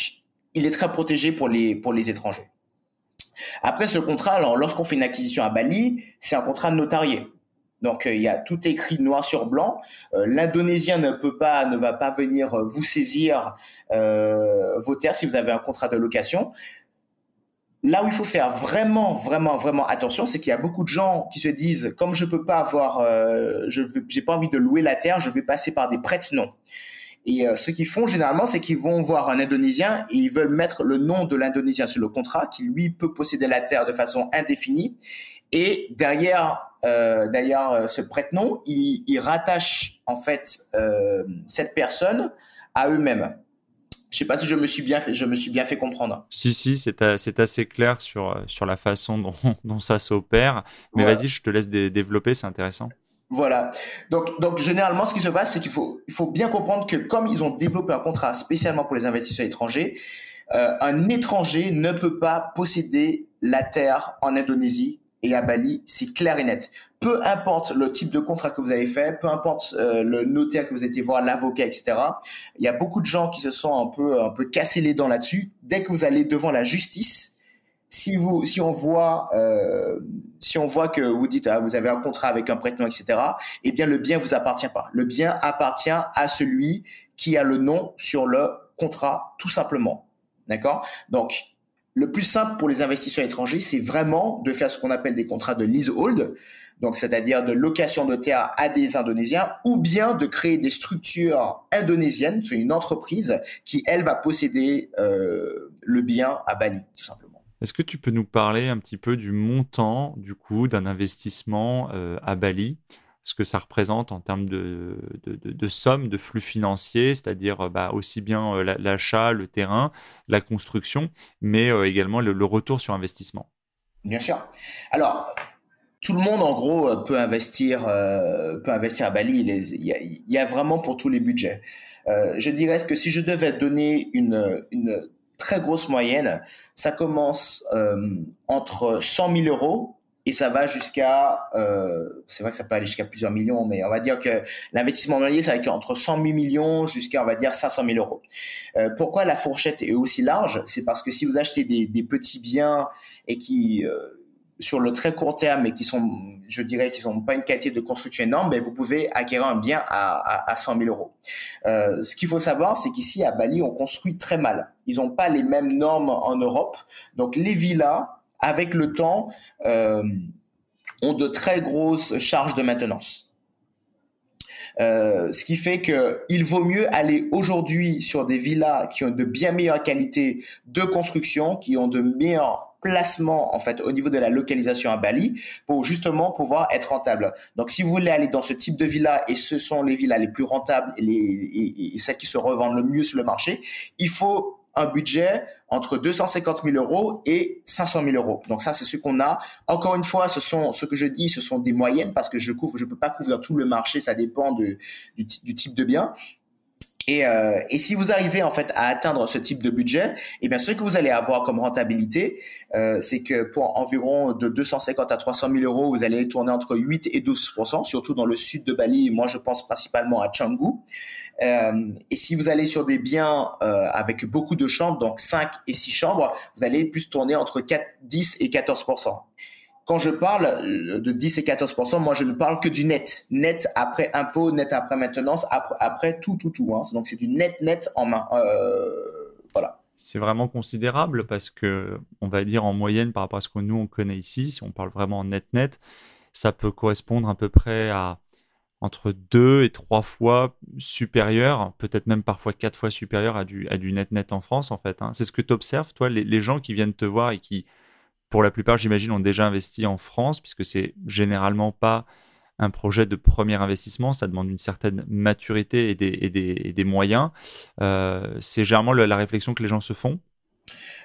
il est très protégé pour les, étrangers. Après ce contrat, alors lorsqu'on fait une acquisition à Bali, c'est un contrat notarié. Donc il y a tout écrit noir sur blanc. Euh, L'Indonésien ne peut pas, ne va pas venir vous saisir euh, vos terres si vous avez un contrat de location. Là où il faut faire vraiment, vraiment, vraiment attention, c'est qu'il y a beaucoup de gens qui se disent, comme je peux pas avoir, euh, je j'ai pas envie de louer la terre, je vais passer par des prêtes non. Et euh, ce qu'ils font généralement, c'est qu'ils vont voir un Indonésien et ils veulent mettre le nom de l'Indonésien sur le contrat, qui lui peut posséder la terre de façon indéfinie. Et derrière, euh, derrière ce prête-nom, ils, ils, rattachent en fait euh, cette personne à eux-mêmes. Je sais pas si je me suis bien fait, je me suis bien fait comprendre. Si, si, c'est assez clair sur, sur la façon dont, dont ça s'opère. Mais vas-y, je te laisse développer, c'est intéressant. Voilà. Donc, donc généralement, ce qui se passe, c'est qu'il faut, il faut bien comprendre que comme ils ont développé un contrat spécialement pour les investisseurs étrangers, euh, un étranger ne peut pas posséder la terre en Indonésie et à Bali, c'est clair et net peu importe le type de contrat que vous avez fait, peu importe euh, le notaire que vous avez été voir, l'avocat, etc. Il y a beaucoup de gens qui se sont un peu, un peu cassés les dents là-dessus. Dès que vous allez devant la justice, si vous, si on voit, euh, si on voit que vous dites, ah, vous avez un contrat avec un prête-nom, etc. Eh bien, le bien vous appartient pas. Le bien appartient à celui qui a le nom sur le contrat, tout simplement. D'accord? Donc, le plus simple pour les investisseurs étrangers, c'est vraiment de faire ce qu'on appelle des contrats de leasehold donc c'est-à-dire de location de terre à des Indonésiens, ou bien de créer des structures indonésiennes, une entreprise qui, elle, va posséder euh, le bien à Bali, tout simplement. Est-ce que tu peux nous parler un petit peu du montant, du coût d'un investissement euh, à Bali? Ce que ça représente en termes de, de, de, somme, de flux financiers, c'est-à-dire bah, aussi bien euh, l'achat, le terrain, la construction, mais également le, retour sur investissement. Bien sûr. Alors, tout le monde en gros euh, peut investir euh, peut investir à Bali. Il, y a, vraiment pour tous les budgets. Euh, je dirais que si je devais donner une, très grosse moyenne, ça commence euh, entre 100 000 euros et ça va jusqu'à, euh, c'est vrai que ça peut aller jusqu'à plusieurs millions, mais on va dire que l'investissement immobilier, ça va être entre 100 000 millions jusqu'à, on va dire, 500 000 euros. Euh, pourquoi la fourchette est aussi large? C'est parce que si vous achetez des, petits biens et qui sur le très court terme et qui sont, je dirais, qui sont pas une qualité de construction énorme, ben vous pouvez acquérir un bien à, à, 100 000 euros. Euh, ce qu'il faut savoir, c'est qu'ici à Bali, on construit très mal. Ils n'ont pas les mêmes normes en Europe. Donc les villas, avec le temps, euh, ont de très grosses charges de maintenance. Euh, ce qui fait que il vaut mieux aller aujourd'hui sur des villas qui ont de bien meilleures qualités de construction, qui ont de meilleurs placement en fait au niveau de la localisation à Bali pour justement pouvoir être rentable. Donc si vous voulez aller dans ce type de villa et ce sont les villas les plus rentables et, et, celles qui se revendent le mieux sur le marché, il faut un budget entre 250 000 euros et 500 000 euros. Donc ça, c'est ce qu'on a. Encore une fois, ce sont ce que je dis, ce sont des moyennes parce que je couvre, je peux pas couvrir tout le marché, ça dépend de, du, du type de bien. Et, euh, et, si vous arrivez en fait à atteindre ce type de budget, eh bien ce que vous allez avoir comme rentabilité, euh, c'est que pour environ de 250 à 300 000 euros, vous allez tourner entre 8 et 12% surtout dans le sud de Bali. Moi, je pense principalement à Canggu. Euh, et si vous allez sur des biens euh, avec beaucoup de chambres, donc 5 et 6 chambres, vous allez plus tourner entre 4, 10 et 14 quand je parle euh, de 10 et 14% moi je ne parle que du net, net après impôt, net après maintenance, après, tout, tout, tout. Hein. Donc c'est du net, net en main. Euh, voilà. C'est vraiment considérable parce que on va dire en moyenne par rapport à ce que nous on connaît ici, si on parle vraiment en net, net, ça peut correspondre à peu près à entre deux et trois fois supérieur, peut-être même parfois quatre fois supérieur à du, à du net net en France en fait. Hein. C'est ce que tu observes, toi, les gens qui viennent te voir et qui pour la plupart, j'imagine, ont déjà investi en France, puisque c'est généralement pas un projet de premier investissement, ça demande une certaine maturité et des, moyens. Euh, c'est généralement la, réflexion que les gens se font.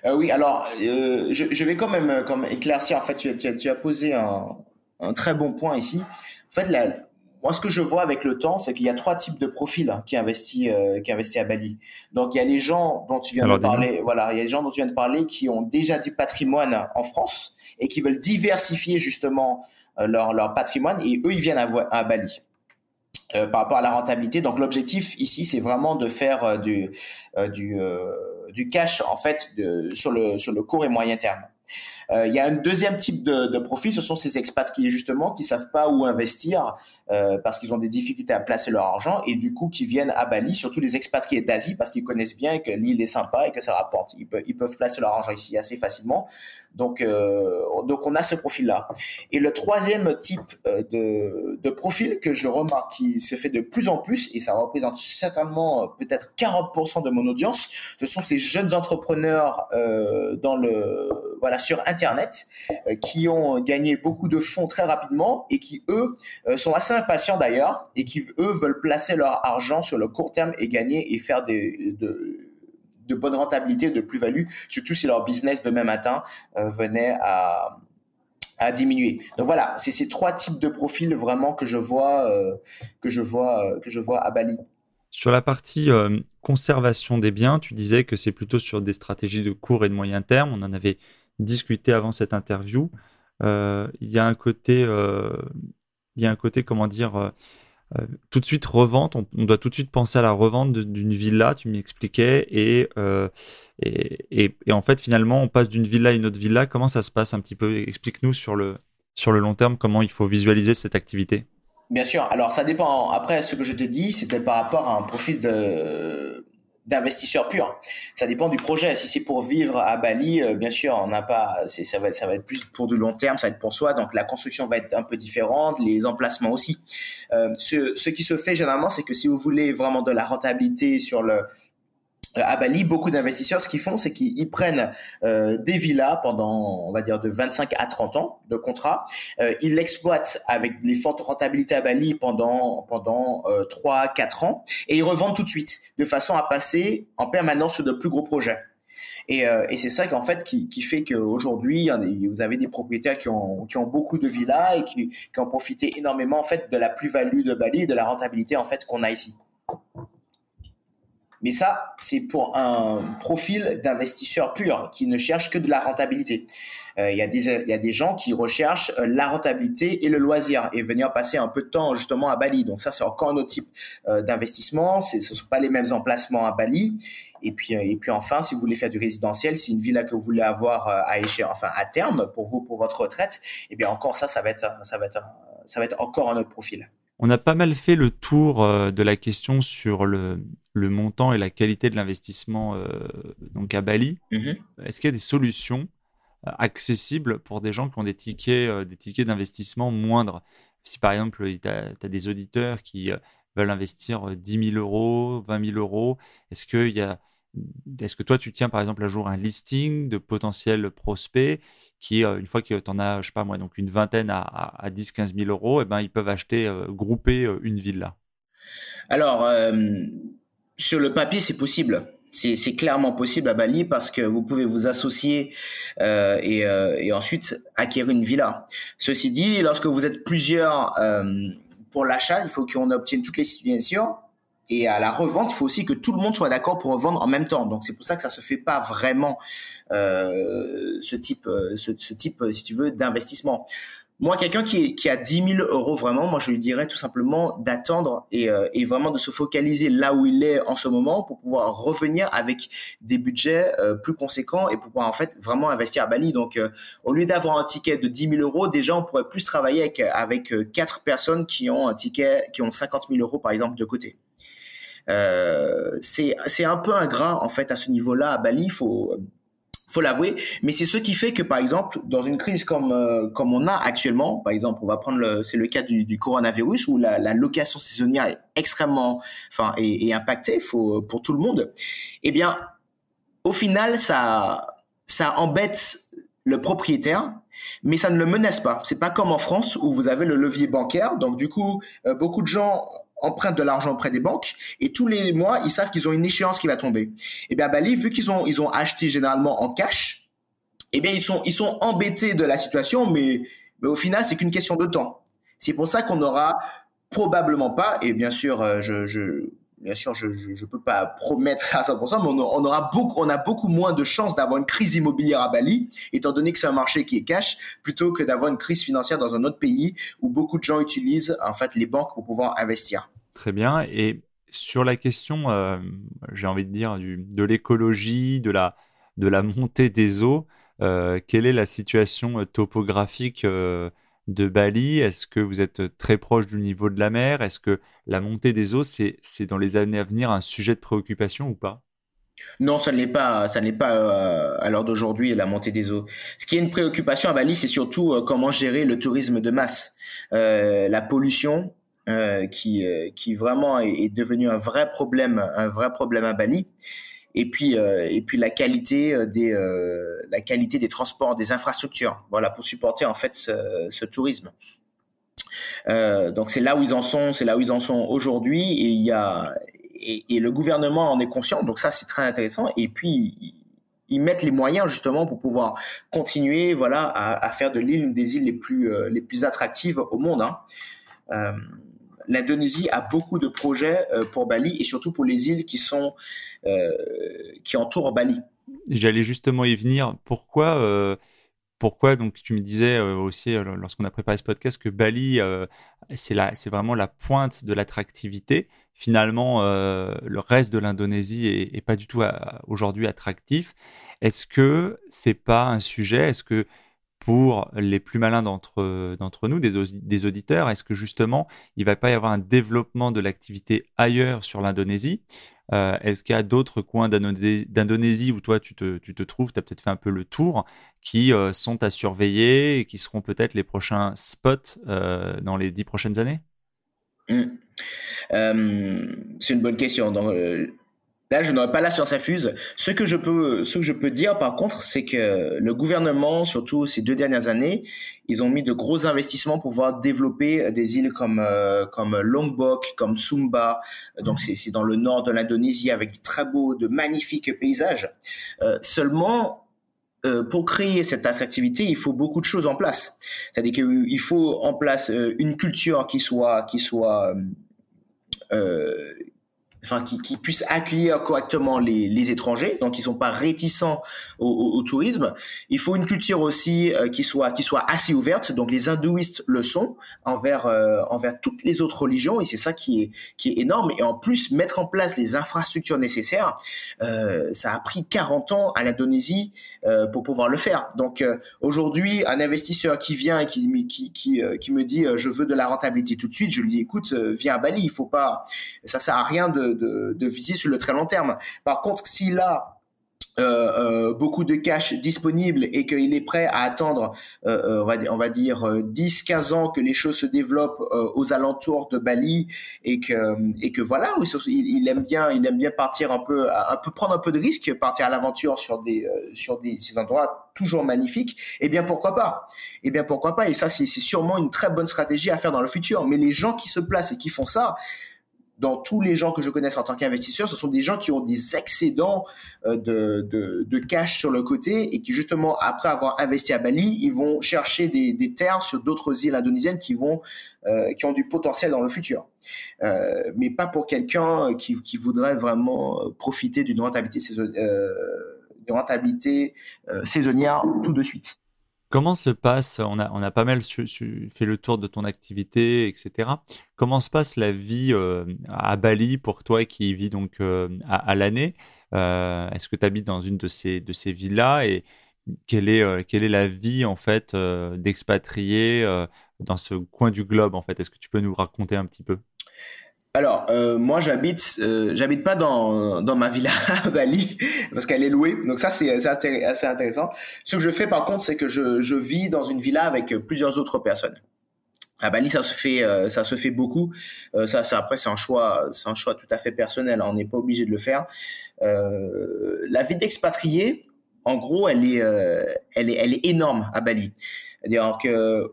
Euh, oui, alors euh, je, vais quand même comme éclaircir. En fait, tu as posé un, un, très bon point ici. En fait, la, moi, ce que je vois avec le temps, c'est qu'il y a trois types de profils qui investissent, euh, qui investissent à Bali. Donc, il y a les gens dont tu viens de parler. Voilà, il y a les gens dont tu viens de parler qui ont déjà du patrimoine en France et qui veulent diversifier justement euh, leur, leur patrimoine et eux, ils viennent à, à Bali. Euh, par rapport à la rentabilité. Donc l'objectif ici, c'est vraiment de faire euh, du, euh, du, du cash en fait de, sur, le, sur le court et moyen terme. Euh, il y a un deuxième type de, de, profil, ce sont ces expats qui justement qui savent pas où investir euh, parce qu'ils ont des difficultés à placer leur argent et du coup qui viennent à Bali, surtout les expatriés d'Asie parce qu'ils connaissent bien que l'île est sympa et que ça rapporte. Ils peuvent, ils peuvent placer leur argent ici assez facilement. Donc, euh, donc on a ce profil-là. Et le troisième type euh, de, de profil que je remarque qui se fait de plus en plus, et ça représente certainement euh, peut-être 40% de mon audience, ce sont ces jeunes entrepreneurs euh, dans le, voilà, sur Internet qui ont gagné beaucoup de fonds très rapidement et qui, eux, sont assez impatients d'ailleurs et qui, eux, veulent placer leur argent sur le court terme et gagner et faire de, de bonne rentabilité, de plus-value, surtout si leur business demain matin euh, venait à, à diminuer. Donc voilà, c'est ces trois types de profils vraiment que je vois, euh, que je vois, euh, que je vois à Bali. Sur la partie euh, conservation des biens, tu disais que c'est plutôt sur des stratégies de court et de moyen terme. On en avait discuté avant cette interview. Il y a un côté, il y a un côté, comment dire, euh, tout de suite revente, on, doit tout de suite penser à la revente d'une villa, tu m'expliquais, et, euh, et, et, et, en fait finalement on passe d'une villa à une autre villa. Comment ça se passe un petit peu? Explique-nous sur le, sur le long terme comment il faut visualiser cette activité. Bien sûr. Alors ça dépend. Après, ce que je te dis, c'était par rapport à un profil de d'investisseur pur. Ça dépend du projet. Si c'est pour vivre à Bali, euh, bien sûr, on n'a pas. Ça va, ça va être plus pour du long terme, ça va être pour soi. Donc la construction va être un peu différente, les emplacements aussi. Euh, ce, ce qui se fait généralement, c'est que si vous voulez vraiment de la rentabilité sur le à Bali, beaucoup d'investisseurs, ce qu'ils font, c'est qu'ils prennent euh, des villas pendant, on va dire, de 25 à 30 ans de contrat. Euh, ils l'exploitent avec les fortes rentabilités à Bali pendant pendant euh, 3 4 ans et ils revendent tout de suite, de façon à passer en permanence sur de plus gros projets. Et, euh, et c'est ça qu'en fait qui, qui fait qu'aujourd'hui vous avez des propriétaires qui ont, qui ont beaucoup de villas et qui, qui ont profité énormément en fait de la plus-value de Bali, de la rentabilité en fait qu'on a ici. Mais ça, c'est pour un profil d'investisseur pur qui ne cherche que de la rentabilité. Euh, il y, a des, y a des gens qui recherchent euh, la rentabilité et le loisir et venir passer un peu de temps justement à Bali. Donc ça, c'est encore un autre type euh, d'investissement. Ce ne sont pas les mêmes emplacements à Bali. Et puis, et puis enfin, si vous voulez faire du résidentiel, c'est une villa que vous voulez avoir à échelle, enfin à terme pour vous, pour votre retraite, et eh bien encore ça, ça va être, ça va être, ça va être encore un autre profil. On a pas mal fait le tour euh, de la question sur le, le montant et la qualité de l'investissement euh, donc à Bali. Mm-hmm. Est-ce qu'il y a des solutions euh, accessibles pour des gens qui ont des tickets, des tickets d'investissement moindres? Si par exemple, tu as, des auditeurs qui veulent investir 10 000 euros, 20 000 euros, est-ce qu'il y a est-ce que toi, tu tiens par exemple à jour un listing de potentiels prospects qui, euh, une fois que tu en as, je sais pas moi, donc une vingtaine à, à 10, 15 000 euros, et eh ben, ils peuvent acheter, euh, grouper euh, une villa? Alors, sur le papier, c'est possible. C'est clairement possible à Bali parce que vous pouvez vous associer et, et, ensuite acquérir une villa. Ceci dit, lorsque vous êtes plusieurs pour l'achat, il faut qu'on obtienne toutes les situations et à la revente, il faut aussi que tout le monde soit d'accord pour revendre en même temps. Donc c'est pour ça que ça se fait pas vraiment euh, ce type, euh, ce, ce, type, si tu veux, d'investissement. Moi, quelqu'un qui, qui a 10 000 euros vraiment, moi je lui dirais tout simplement d'attendre et, euh, et, vraiment de se focaliser là où il est en ce moment pour pouvoir revenir avec des budgets euh, plus conséquents et pour pouvoir en fait vraiment investir à Bali. Donc, euh, au lieu d'avoir un ticket de 10 000 euros, déjà on pourrait plus travailler avec avec quatre personnes qui ont un ticket, qui ont 50 000 euros par exemple de côté. Euh, c'est un peu ingrat en fait à ce niveau-là à Bali. Faut faut l'avouer, mais c'est ce qui fait que par exemple dans une crise comme euh, comme on a actuellement, par exemple on va prendre le c'est le cas du, du coronavirus où la, la, location saisonnière est extrêmement enfin est, est impactée faut pour tout le monde. Eh bien au final ça ça embête le propriétaire mais ça ne le menace pas. C'est pas comme en France où vous avez le levier bancaire. Donc du coup, euh, beaucoup de gens empruntent de l'argent auprès des banques et tous les mois, ils savent qu'ils ont une échéance qui va tomber. Et eh bien Bali, vu qu'ils ont ils ont acheté généralement en cash, eh bien ils sont ils sont embêtés de la situation, mais mais au final, c'est qu'une question de temps. C'est pour ça qu'on aura probablement pas, et bien sûr, euh, je bien sûr, je ne peux pas promettre à 100%, mais on, a beaucoup moins de chances d'avoir une crise immobilière à Bali, étant donné que c'est un marché qui est cash, plutôt que d'avoir une crise financière dans un autre pays où beaucoup de gens utilisent en fait les banques pour pouvoir investir. Très bien. Et sur la question, euh, j'ai envie de dire, de l'écologie, de la, de la montée des eaux, euh, quelle est la situation euh, topographique de Bali? Est-ce que vous êtes très proche du niveau de la mer? Est-ce que la montée des eaux, c'est dans les années à venir un sujet de préoccupation ou pas? Non, ça ne l'est pas. Ça n'est pas euh, à l'heure d'aujourd'hui la montée des eaux. Ce qui est une préoccupation à Bali, c'est surtout euh, comment gérer le tourisme de masse, euh, la pollution, qui qui vraiment est, est devenu un vrai problème, un vrai problème à Bali et puis euh, et puis la qualité euh, des euh, la qualité des transports, des infrastructures, voilà pour supporter en fait ce, tourisme. donc c'est là où ils en sont, c'est là où ils en sont aujourd'hui et il y a et, le gouvernement en est conscient, donc ça c'est très intéressant. Et puis ils mettent les moyens justement pour pouvoir continuer, voilà, à, faire de l'île une des îles les plus les plus attractives au monde. Hein l'Indonésie a beaucoup de projets euh, pour Bali et surtout pour les îles qui sont euh, qui entourent Bali. J'allais justement y venir. Pourquoi euh, pourquoi donc tu me disais aussi lorsqu'on a préparé ce podcast que Bali c'est la c'est vraiment la pointe de l'attractivité. Finalement, le reste de l'Indonésie est, pas du tout aujourd'hui attractif. Est-ce que c'est pas un sujet? Est-ce que pour les plus malins d'entre d'entre nous, des, auditeurs Est-ce que justement, il va pas y avoir un développement de l'activité ailleurs sur l'Indonésie? Euh, Est-ce qu'il y a d'autres coins d'Indonésie où toi tu te, tu te trouves, tu as peut-être fait un peu le tour, qui euh, sont à surveiller et qui seront peut-être les prochains spots euh, dans les dix prochaines années? Mmh. C'est une bonne question. Là, je n'aurais pas la science infuse. Ce que je peux, ce que je peux dire, par contre, c'est que le gouvernement, surtout ces deux dernières années, ils ont mis de gros investissements pour pouvoir développer des îles comme euh, comme Lombok, comme Sumba. Donc c'est c'est dans le nord de l'Indonésie avec de très beaux, de magnifiques paysages. Euh, seulement, euh, pour créer cette attractivité, il faut beaucoup de choses en place. C'est-à-dire qu'il faut en place euh, une culture qui soit qui soit euh, qui, qui puissent accueillir correctement les, les, étrangers, donc ils sont pas réticents au, au, tourisme. Il faut une culture aussi euh, qui soit qui soit assez ouverte, donc les hindouistes le sont envers euh, envers toutes les autres religions et c'est ça qui est qui est énorme. Et en plus mettre en place les infrastructures nécessaires, euh, ça a pris 40 ans à l'Indonésie euh, pour pouvoir le faire. Donc aujourd'hui, un investisseur qui vient et qui qui qui, qui me dit je veux de la rentabilité tout de suite, je lui dis écoute viens à Bali, il faut pas ça sert à rien de de, de, viser sur le très long terme. Par contre, s'il a euh, euh, beaucoup de cash disponible et qu'il est prêt à attendre, euh, on, va, dire 10-15 ans que les choses se développent aux alentours de Bali et que et que voilà, il, aime bien, il aime bien partir un peu, un peu prendre un peu de risque, partir à l'aventure sur des sur des ces endroits toujours magnifiques. Eh bien pourquoi pas? Eh bien pourquoi pas? Et ça c'est sûrement une très bonne stratégie à faire dans le futur. Mais les gens qui se placent et qui font ça, dans tous les gens que je connaisse en tant qu'investisseur, ce sont des gens qui ont des excédents euh, de, de, de, cash sur le côté et qui justement, après avoir investi à Bali, ils vont chercher des, des terres sur d'autres îles indonésiennes qui vont euh, qui ont du potentiel dans le futur. Euh, mais pas pour quelqu'un qui, qui voudrait vraiment profiter d'une rentabilité, saison, euh, rentabilité saisonnière tout de suite. Comment se passe, on a, on a pas mal fait le tour de ton activité, etc. Comment se passe la vie euh, à Bali pour toi qui vis donc euh, à, l'année? Euh, Est-ce que tu habites dans une de ces, de ces villas et quelle est, quelle est la vie en fait d'expatrié dans ce coin du globe en fait? Est-ce que tu peux nous raconter un petit peu? Alors, euh, moi, j'habite, euh, j'habite pas dans, dans ma villa à Bali parce qu'elle est louée. Donc ça, c'est assez intéressant. Ce que je fais, par contre, c'est que je, je vis dans une villa avec plusieurs autres personnes. À Bali, ça se fait, euh, ça se fait beaucoup. Euh, ça, ça, après, c'est un choix, c'est un choix tout à fait personnel. On n'est pas obligé de le faire. Euh, la vie d'expatrié, en gros, elle est, elle est, elle est énorme à Bali. C'est-à-dire que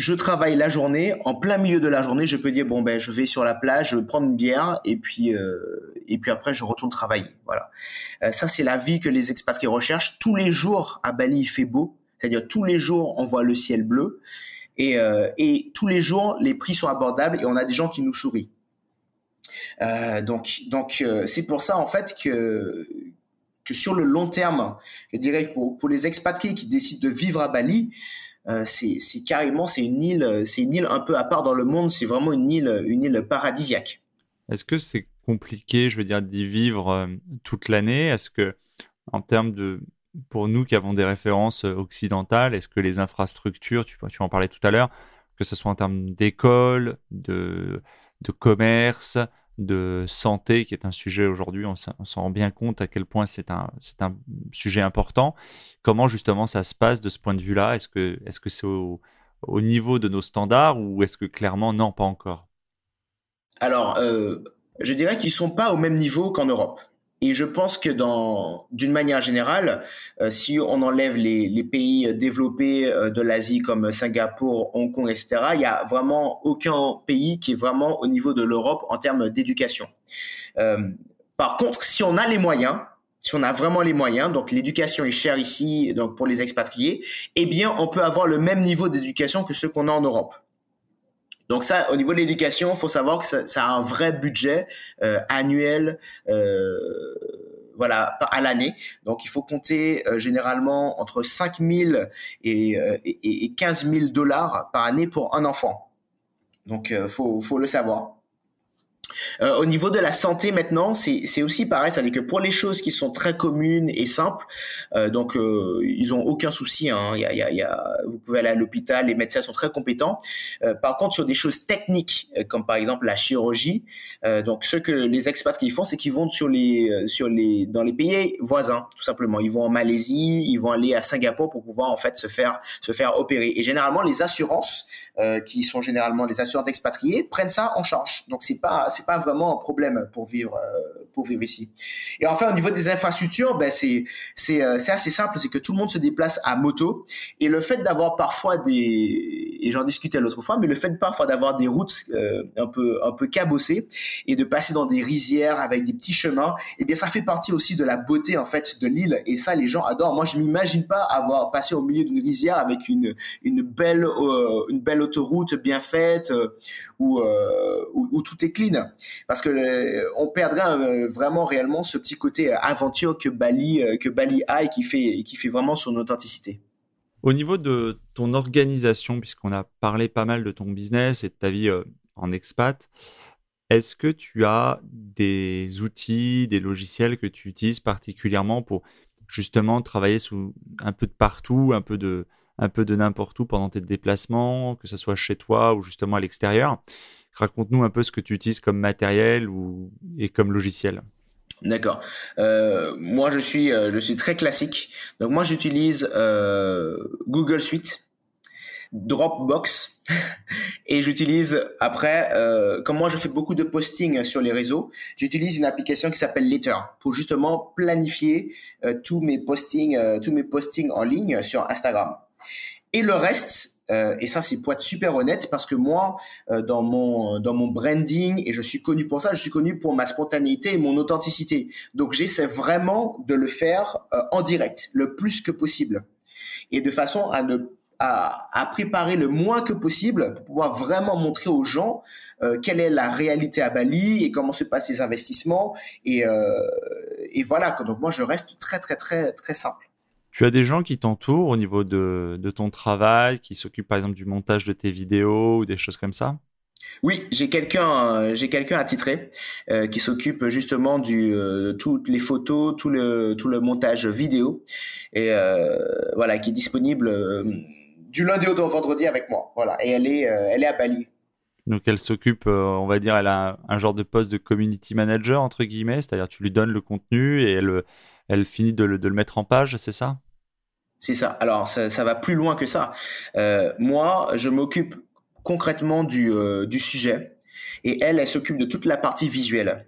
je travaille la journée, en plein milieu de la journée, je peux dire bon ben je vais sur la plage, je vais prendre une bière et puis euh, et puis après je retourne travailler. Voilà. Euh, ça c'est la vie que les expatriés recherchent. Tous les jours à Bali il fait beau, c'est-à-dire tous les jours on voit le ciel bleu et euh, et tous les jours les prix sont abordables et on a des gens qui nous sourient. donc donc c'est pour ça en fait que que sur le long terme, je dirais que pour, pour les expatriés qui décident de vivre à Bali, euh, c'est carrément c'est une île, c'est une île un peu à part dans le monde. C'est vraiment une île, une île paradisiaque. Est-ce que c'est compliqué, je veux dire, d'y vivre euh, toute l'année? Est-ce que, en termes de, pour nous qui avons des références euh, occidentales, est-ce que les infrastructures, tu, en parlais tout à l'heure, que ce soit en termes d'école, de, de commerce, de santé, qui est un sujet aujourd'hui, on s'en rend bien compte à quel point c'est un, sujet important. Comment justement ça se passe de ce point de vue-là? Est-ce que c'est au, au, niveau de nos standards ou est-ce que clairement non, pas encore? Alors, euh, je dirais qu'ils sont pas au même niveau qu'en Europe. Et je pense que dans, d'une manière générale, euh, si on enlève les, pays développés euh, de l'Asie comme Singapour, Hong Kong, etc., il y a vraiment aucun pays qui est vraiment au niveau de l'Europe en termes d'éducation. Euh, par contre, si on a les moyens, si on a vraiment les moyens, donc l'éducation est chère ici, donc pour les expatriés, eh bien, on peut avoir le même niveau d'éducation que ceux qu'on a en Europe. Donc ça, au niveau de l'éducation, faut savoir que ça, a un vrai budget euh, annuel, euh, voilà, à l'année. Donc il faut compter euh, généralement entre 5 000 et, euh, et, et 15 000 dollars par année pour un enfant. Donc euh, faut, faut le savoir. Euh, au niveau de la santé maintenant, c'est aussi pareil, c'est-à-dire que pour les choses qui sont très communes et simples, euh, donc euh, ils ont aucun souci. Hein, vous pouvez aller à l'hôpital, les médecins sont très compétents. Par contre, sur des choses techniques comme par exemple la chirurgie, donc ce que les experts qui font, c'est qu'ils vont sur les sur les dans les pays voisins, tout simplement. Ils vont en Malaisie, ils vont aller à Singapour pour pouvoir en fait se faire se faire opérer. Et généralement, les assurances qui sont généralement les assurances expatriés prennent ça en charge. Donc c'est pas c'est pas vraiment un problème pour vivre euh, pour vivre ici. Et enfin au niveau des infrastructures, ben c'est euh, c'est assez simple, c'est que tout le monde se déplace à moto et le fait d'avoir parfois des et j'en discutais l'autre fois, mais le fait parfois d'avoir des routes euh, un peu un peu cabossées et de passer dans des rizières avec des petits chemins, eh bien ça fait partie aussi de la beauté en fait de l'île et ça les gens adorent. Moi je m'imagine pas avoir passé au milieu d'une rizière avec une une belle euh, une belle autoroute bien faite euh, où, où, où tout est clean parce que euh, on perdrait euh, vraiment réellement ce petit côté aventure que Bali que Bali a et qui fait qui fait vraiment son authenticité. Au niveau de ton organisation, puisqu'on a parlé pas mal de ton business et de ta vie euh, en expat, est-ce que tu as des outils, des logiciels que tu utilises particulièrement pour justement travailler sous un peu de partout, un peu de un peu de n'importe où pendant tes déplacements, que ce soit chez toi ou justement à l'extérieur Raconte-nous un peu ce que tu utilises comme matériel ou, et comme logiciel. D'accord. Euh, moi, je suis, euh, je suis très classique. Donc, moi, j'utilise euh, Google Suite, Dropbox, et j'utilise après, comme moi, je fais beaucoup de posting sur les réseaux, j'utilise une application qui s'appelle Letter pour justement planifier tous mes postings, tous mes postings en ligne sur Instagram. Et le reste, euh, et ça, c'est pour être super honnête, parce que moi, euh, dans mon dans mon branding, et je suis connu pour ça, je suis connu pour ma spontanéité et mon authenticité. Donc, j'essaie vraiment de le faire euh, en direct, le plus que possible, et de façon à ne à, à, préparer le moins que possible pour pouvoir vraiment montrer aux gens euh, quelle est la réalité à Bali et comment se passent les investissements. Et, euh, et voilà. Donc moi, je reste très très très très simple. Tu as des gens qui t'entourent au niveau de, de, ton travail, qui s'occupent par exemple du montage de tes vidéos ou des choses comme ça? Oui, j'ai quelqu'un, euh, j'ai quelqu'un attitré euh, qui s'occupe justement du euh, toutes les photos, tout le tout le montage vidéo et euh, voilà qui est disponible du lundi au vendredi avec moi. Voilà et elle est elle est à Bali. Donc elle s'occupe, on va dire, elle a un, un, genre de poste de community manager entre guillemets, c'est-à-dire tu lui donnes le contenu et elle elle finit de le, mettre en page, c'est ça? C'est ça. Alors ça, va plus loin que ça. Euh, moi, je m'occupe concrètement du, euh, du sujet et elle, elle s'occupe de toute la partie visuelle.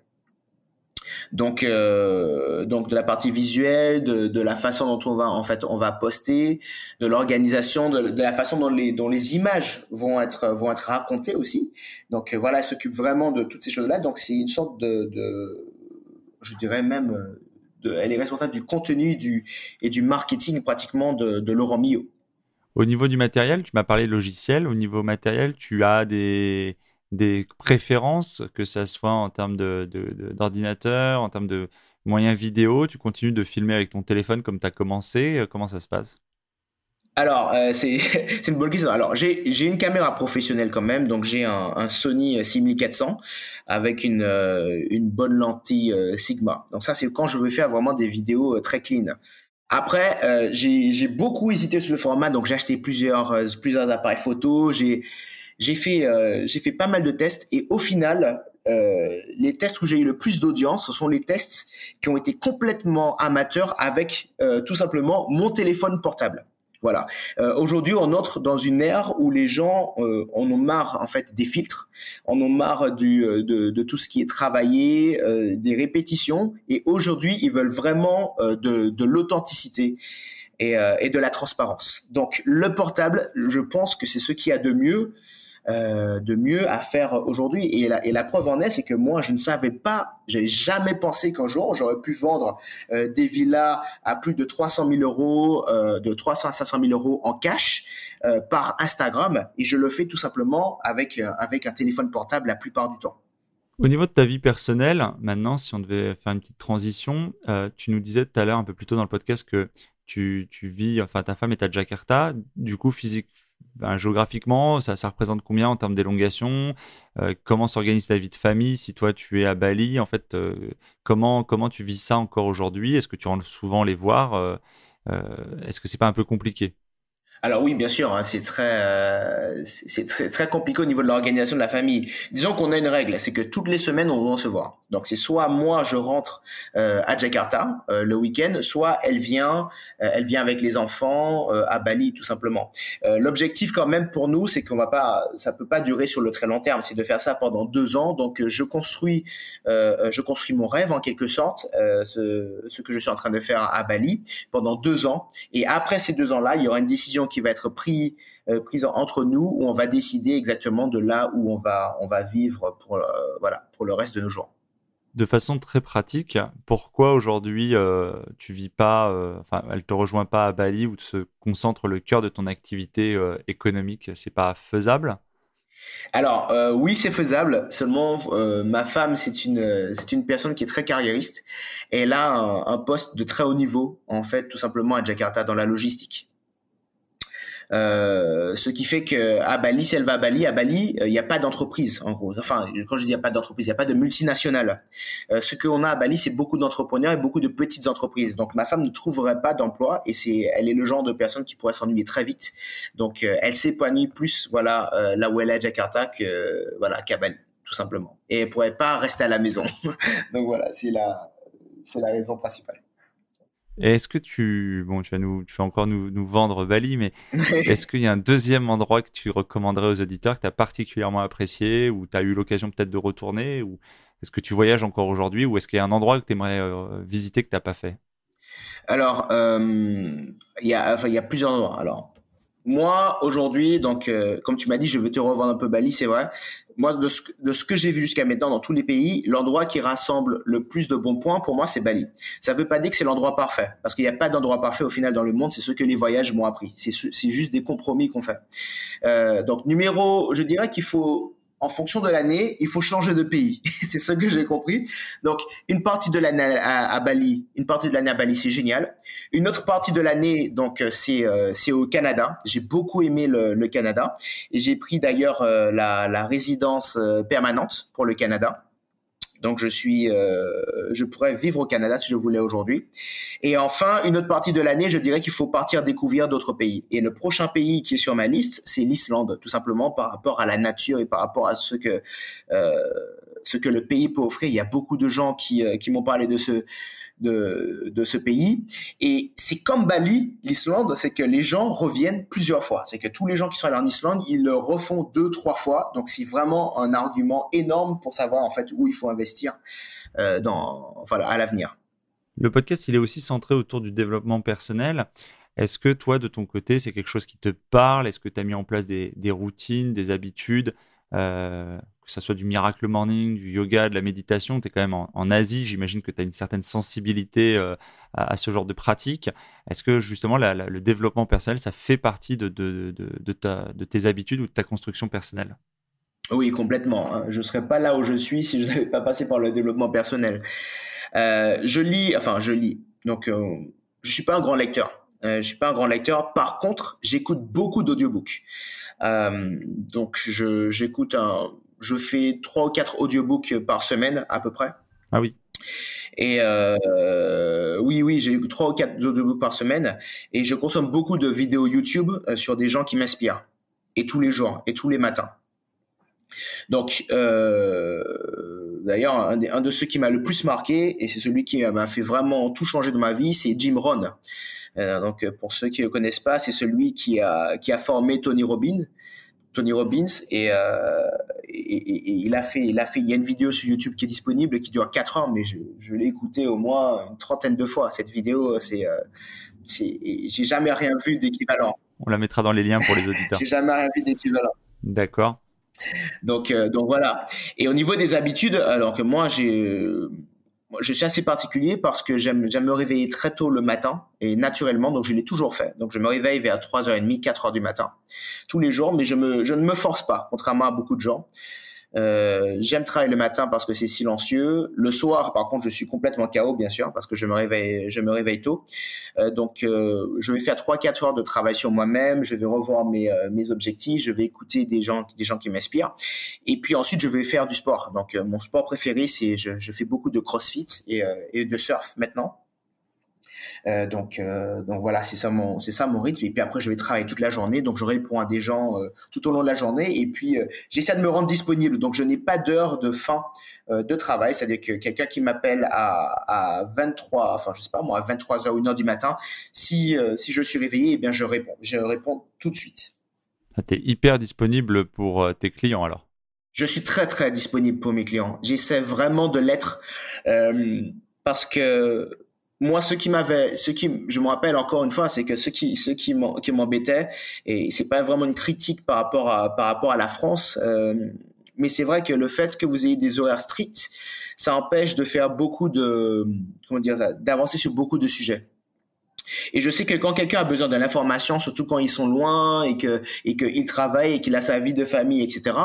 Donc, euh, donc de la partie visuelle, de, la façon dont on va en fait on va poster, de l'organisation, de, la façon dont les images vont être vont être racontées aussi. Donc voilà, elle s'occupe vraiment de toutes ces choses-là. Donc c'est une sorte de, je dirais même, de, elle est responsable du contenu et du marketing pratiquement de, de Laurent. Au niveau du matériel, tu m'as parlé logiciel. Au niveau matériel, tu as des préférences, que ça soit en termes d'ordinateur, de, en termes de moyens vidéo Tu continues de filmer avec ton téléphone comme tu as commencé euh, Comment ça se passe? Alors, euh, c'est une bonne question. Alors, j'ai une caméra professionnelle quand même, donc j'ai un, Sony 6400 avec une, euh, une bonne lentille Sigma. Donc ça, c'est quand je veux faire vraiment des vidéos très clean. Après, j'ai beaucoup hésité sur le format, donc j'ai acheté plusieurs, plusieurs appareils photo. J'ai fait, euh, fait pas mal de tests et au final, euh, les tests où j'ai eu le plus d'audience, ce sont les tests qui ont été complètement amateurs avec euh, tout simplement mon téléphone portable. Voilà. Euh, Aujourd'hui, on entre dans une ère où les gens euh, en ont marre en fait des filtres, en ont marre du, euh, de, de, tout ce qui est travaillé, des répétitions, et aujourd'hui, ils veulent vraiment de, de l'authenticité. Et, et, de la transparence. Donc le portable, je pense que c'est ce qui a de mieux euh, de mieux à faire aujourd'hui. Et la, preuve en est, c'est que moi, je ne savais pas, j'ai jamais pensé qu'un jour j'aurais pu vendre euh, des villas à plus de 300 000 euros, euh, de 300 à 500 000 euros en cash par Instagram. Et je le fais tout simplement avec avec un téléphone portable la plupart du temps. Au niveau de ta vie personnelle, maintenant, si on devait faire une petite transition, tu nous disais tout à l'heure, un peu plus tôt dans le podcast, que tu, tu vis, enfin ta femme est à Jakarta, du coup physique, ben, géographiquement, ça, représente combien en termes d'élongation? Euh, Comment s'organise ta vie de famille? Si toi tu es à Bali En fait, euh, comment, comment tu vis ça encore aujourd'hui? Est-ce que tu rentres souvent les voir? Euh, Est-ce que c'est pas un peu compliqué? Alors oui, bien sûr, hein, c'est très, euh, c'est très, très compliqué au niveau de l'organisation de la famille. Disons qu'on a une règle, c'est que toutes les semaines on doit se voir. Donc c'est soit moi je rentre euh, à Jakarta euh, le week-end, soit elle vient, euh, elle vient avec les enfants euh, à Bali tout simplement. L'objectif quand même pour nous, c'est qu'on va pas, ça peut pas durer sur le très long terme, c'est de faire ça pendant deux ans. Donc je construis, je construis mon rêve en quelque sorte, ce, ce que je suis en train de faire à Bali pendant deux ans. Et après ces deux ans-là, il y aura une décision qui va être pris, euh, prise entre nous où on va décider exactement de là où on va, on va vivre pour, euh, voilà, pour le reste de nos jours. De façon très pratique, pourquoi aujourd'hui euh, tu vis pas, enfin, elle te rejoint pas à Bali où se concentre le cœur de ton activité économique? C'est pas faisable? Alors oui, c'est faisable. Seulement, ma femme, c'est une c'est une personne qui est très carriériste. Et elle a un, un, poste de très haut niveau, en fait, tout simplement à Jakarta dans la logistique. Euh, ce qui fait que à Bali, si elle va à Bali, à Bali, euh, il n'y a pas d'entreprise en gros. Enfin, quand je dis il n'y a pas d'entreprise, il n'y a pas de multinationale. Euh, ce qu'on a à Bali, c'est beaucoup d'entrepreneurs et beaucoup de petites entreprises. Donc ma femme ne trouverait pas d'emploi et c'est, elle est le genre de personne qui pourrait s'ennuyer très vite. Donc elle s'épanouit plus, voilà, là où elle est à Jakarta que voilà qu'à Bali, tout simplement. Et elle pourrait pas rester à la maison. Donc voilà, c'est la, c'est la raison principale. Est-ce que tu, bon, tu vas nous, tu vas encore nous, nous vendre Bali, mais est-ce qu'il y a un deuxième endroit que tu recommanderais aux auditeurs que tu as particulièrement apprécié, ou tu as eu l'occasion peut-être de retourner, ou est-ce que tu voyages encore aujourd'hui, ou est-ce qu'il y a un endroit que tu aimerais euh, visiter que tu n'as pas fait? Alors, euh, il y a, enfin, y a plusieurs endroits. Alors, moi, aujourd'hui, donc, euh, comme tu m'as dit, je veux te revendre un peu Bali, c'est vrai. Moi, de ce, de ce que j'ai vu jusqu'à maintenant dans tous les pays, l'endroit qui rassemble le plus de bons points, pour moi, c'est Bali. Ça ne veut pas dire que c'est l'endroit parfait, parce qu'il n'y a pas d'endroit parfait au final dans le monde, c'est ce que les voyages m'ont appris. C'est juste des compromis qu'on fait. Euh, donc, numéro, je dirais qu'il faut en fonction de l'année, il faut changer de pays. c'est ce que j'ai compris. Donc, une partie de l'année à, Bali, une partie de l'année à Bali, c'est génial. Une autre partie de l'année, donc, euh, c'est euh, c'est au Canada. J'ai beaucoup aimé le, le Canada et j'ai pris d'ailleurs euh, la, la résidence permanente pour le Canada. Donc je suis, euh, je pourrais vivre au Canada si je voulais aujourd'hui. Et enfin, une autre partie de l'année, je dirais qu'il faut partir découvrir d'autres pays. Et le prochain pays qui est sur ma liste, c'est l'Islande, tout simplement par rapport à la nature et par rapport à ce que euh, ce que le pays peut offrir. Il y a beaucoup de gens qui, euh, qui m'ont parlé de ce de, ce pays. Et c'est comme Bali, l'Islande, c'est que les gens reviennent plusieurs fois. C'est que tous les gens qui sont allés en Islande, ils le refont deux, trois fois. Donc c'est vraiment un argument énorme pour savoir en fait où il faut investir euh, dans, à l'avenir. Le podcast, il est aussi centré autour du développement personnel. Est-ce que toi, de ton côté, c'est quelque chose qui te parle? Est-ce que tu as mis en place des, des routines, des habitudes euh, que ce soit du miracle morning, du yoga, de la méditation, tu es quand même en, Asie, j'imagine que tu as une certaine sensibilité euh, à, ce genre de pratique. Est-ce que justement le développement personnel, ça fait partie de, ta, de, tes habitudes ou de ta construction personnelle? Oui, complètement. Hein. Je ne serais pas là où je suis si je n'avais pas passé par le développement personnel. Euh, je lis, enfin je lis, donc je ne suis pas un grand lecteur. je ne suis pas un grand lecteur. Par contre, j'écoute beaucoup d'audiobooks. Euh, donc j'écoute un, je fais trois ou quatre audiobooks par semaine à peu près. Ah oui. Et euh, oui, oui, j'ai trois ou quatre audiobooks par semaine et je consomme beaucoup de vidéos YouTube euh, sur des gens qui m'inspirent et tous les jours et tous les matins. Donc, euh, d'ailleurs, un, un, de ceux qui m'a le plus marqué et c'est celui qui m'a fait vraiment tout changer dans ma vie, c'est Jim Rohn. Euh, donc, pour ceux qui ne le connaissent pas, c'est celui qui a, qui a formé Tony Robbins. Tony Robbins et, euh, et, il a fait il a fait il y a une vidéo sur YouTube qui est disponible qui dure 4 heures mais je, je l'ai écouté au moins une trentaine de fois cette vidéo c'est euh, j'ai jamais rien vu d'équivalent. On la mettra dans les liens pour les auditeurs. J'ai jamais rien vu d'équivalent. D'accord. Donc euh, donc voilà. Et au niveau des habitudes alors que moi j'ai je suis assez particulier parce que j'aime me réveiller très tôt le matin et naturellement, donc je l'ai toujours fait. Donc je me réveille vers 3h30, 4h du matin tous les jours, mais je, me, je ne me force pas, contrairement à beaucoup de gens. Euh, j'aime travailler le matin parce que c'est silencieux. Le soir, par contre, je suis complètement KO, bien sûr, parce que je me réveille, je me réveille tôt. Euh, donc, euh, je vais faire 3-4 heures de travail sur moi-même. Je vais revoir mes, euh, mes objectifs. Je vais écouter des gens, des gens qui m'inspirent. Et puis ensuite, je vais faire du sport. Donc, mon sport préféré, c'est je, je, fais beaucoup de CrossFit et, et de surf maintenant. Euh, donc, euh, donc voilà, c'est ça mon, c'est ça mon rythme. Et puis après, je vais travailler toute la journée, donc je réponds à des gens euh, tout au long de la journée. Et puis, j'essaie de me rendre disponible. Donc, je n'ai pas d'heure de fin de travail, c'est-à-dire que quelqu'un qui m'appelle à, à 23, enfin je sais pas moi, à 23 h ou 1 h du matin, si si je suis réveillé, eh bien je réponds, je réponds tout de suite. Ah, tu es hyper disponible pour tes clients alors? Je suis très très disponible pour mes clients. J'essaie vraiment de l'être parce que moi, ce qui m'avait, ce qui, je me rappelle encore une fois, c'est que ce qui, ce qui m'embêtait, et c'est pas vraiment une critique par rapport à, par rapport à la France, euh, mais c'est vrai que le fait que vous ayez des horaires stricts, ça empêche de faire beaucoup de, comment dire ça, d'avancer sur beaucoup de sujets. Et je sais que quand quelqu'un a besoin de l'information, surtout quand ils sont loin et que et qu'il travaille et qu'il a sa vie de famille, etc.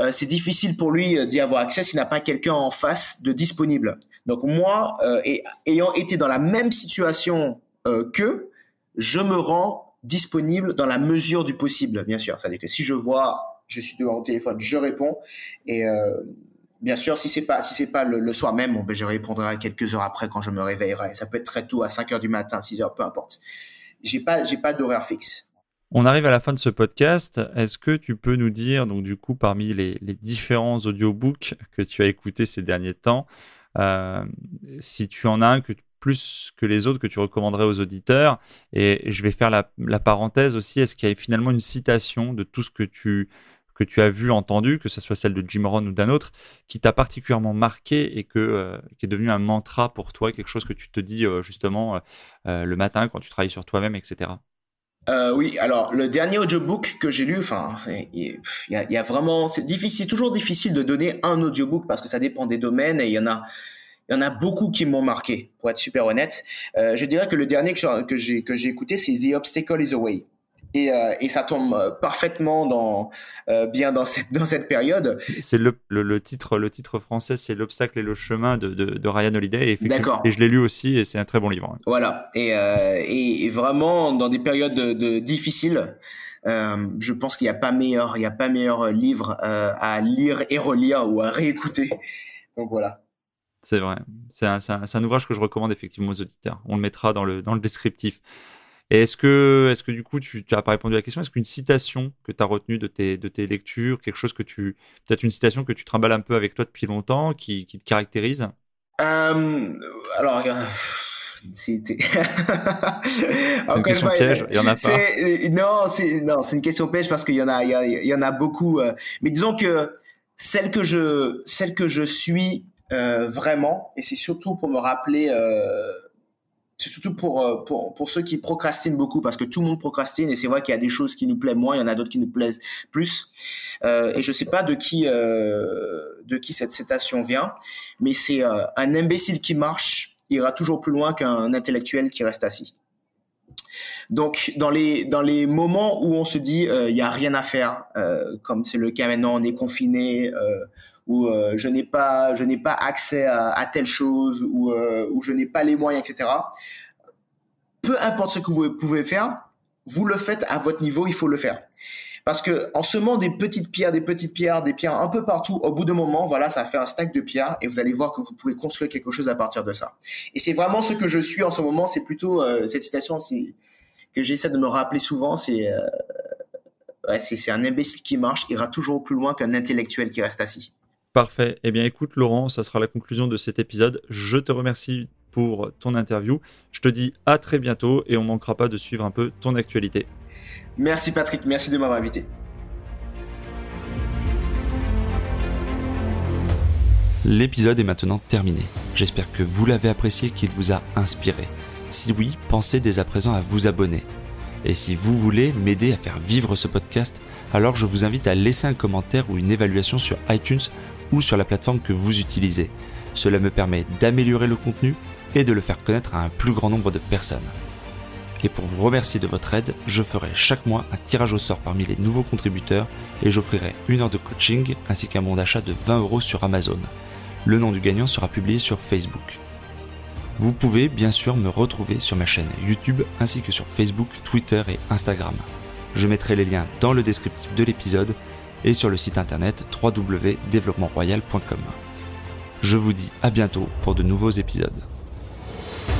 Euh, c'est difficile pour lui d'y avoir accès s'il n'a pas quelqu'un en face de disponible. Donc moi, euh, ayant été dans la même situation euh, qu'eux, je me rends disponible dans la mesure du possible, bien sûr. C'est-à-dire que si je vois, je suis devant mon téléphone, je réponds. Et euh, bien sûr, si c'est pas si c'est pas le, soir même, ben, je répondrai quelques heures après quand je me réveillerai. Ça peut être très tôt, à 5 heures du matin, 6 heures, peu importe. J'ai pas j'ai pas d'horaire fixe. On arrive à la fin de ce podcast. Est-ce que tu peux nous dire, donc du coup, parmi les, différents audiobooks que tu as écoutés ces derniers temps, euh, si tu en as un plus que les autres que tu recommanderais aux auditeurs? Et, je vais faire la, parenthèse aussi. Est-ce qu'il y a finalement une citation de tout ce que tu que tu as vu, entendu, que ce soit celle de Jim Rohn ou d'un autre, qui t'a particulièrement marqué et que, euh, qui est devenu un mantra pour toi, quelque chose que tu te dis euh, justement le matin quand tu travailles sur toi-même, etc. Euh, oui, alors le dernier audiobook que j'ai lu, enfin, il y, a, vraiment, c'est difficile, toujours difficile de donner un audiobook parce que ça dépend des domaines et il y en a, il y en a beaucoup qui m'ont marqué, pour être super honnête. Euh, je dirais que le dernier que j'ai que j'ai écouté, c'est The Obstacle is Away. Et, euh, et, ça tombe euh, parfaitement dans euh, bien dans cette dans cette période. C'est le, le, titre le titre français c'est l'obstacle et le chemin de, de, de Ryan Holiday et, et je l'ai lu aussi et c'est un très bon livre. Voilà et, et, vraiment dans des périodes de, difficiles, je pense qu'il n'y a pas meilleur il y a pas meilleur livre à lire et relire ou à réécouter. Donc voilà. C'est vrai, c'est un, un, un, ouvrage que je recommande effectivement aux auditeurs. On le mettra dans le dans le descriptif. Et est-ce que, est-ce que du coup, tu n'as pas répondu à la question Est-ce qu'une citation que tu as retenue de tes, de tes lectures, quelque chose que tu, peut-être une citation que tu trimbales un peu avec toi depuis longtemps, qui, qui te caractérise? Euh, Alors, c'est une question piège, il y en a pas. Non, c'est non, c'est une question piège parce qu'il y en a, il y, en a beaucoup. mais disons que celle que je, celle que je suis vraiment, et c'est surtout pour me rappeler c'est surtout pour, euh, pour, pour ceux qui procrastinent beaucoup, parce que tout le monde procrastine, et c'est vrai qu'il y a des choses qui nous plaisent moins, il y en a d'autres qui nous plaisent plus. Euh, et je sais pas de qui, euh, de qui cette citation vient, mais c'est un imbécile qui marche ira toujours plus loin qu'un intellectuel qui reste assis. Donc, dans les, dans les moments où on se dit, il y a rien à faire, comme c'est le cas maintenant, on est confiné, où euh, je n'ai pas je n'ai pas accès à, telle chose ou euh, où je n'ai pas les moyens etc peu importe ce que vous pouvez faire vous le faites à votre niveau il faut le faire. Parce que en semant des petites pierres des petites pierres des pierres un peu partout au bout d'un moment voilà ça fait un stack de pierres et vous allez voir que vous pouvez construire quelque chose à partir de ça. Et c'est vraiment ce que je suis en ce moment c'est plutôt euh, cette citation que j'essaie de me rappeler souvent c'est c'est un imbécile qui marche ira toujours plus loin qu'un intellectuel qui reste assis Parfait. Eh bien, écoute, Laurent, ça sera la conclusion de cet épisode. Je te remercie pour ton interview. Je te dis à très bientôt et on manquera pas de suivre un peu ton actualité. Merci Patrick, merci de m'avoir invité. L'épisode est maintenant terminé. J'espère que vous l'avez apprécié, qu'il vous a inspiré. Si oui, pensez dès à présent à vous abonner. Et si vous voulez m'aider à faire vivre ce podcast, alors je vous invite à laisser un commentaire ou une évaluation sur iTunes ou sur la plateforme que vous utilisez. Cela me permet d'améliorer le contenu et de le faire connaître à un plus grand nombre de personnes. Et pour vous remercier de votre aide, je ferai chaque mois un tirage au sort parmi les nouveaux contributeurs et j'offrirai une heure de coaching ainsi qu'un bon d'achat de 20 euros sur Amazon. Le nom du gagnant sera publié sur Facebook. Vous pouvez bien sûr me retrouver sur ma chaîne YouTube ainsi que sur Facebook, Twitter et Instagram. Je mettrai les liens dans le descriptif de l'épisode et sur le site internet www.développementroyal.com. Je vous dis à bientôt pour de nouveaux épisodes.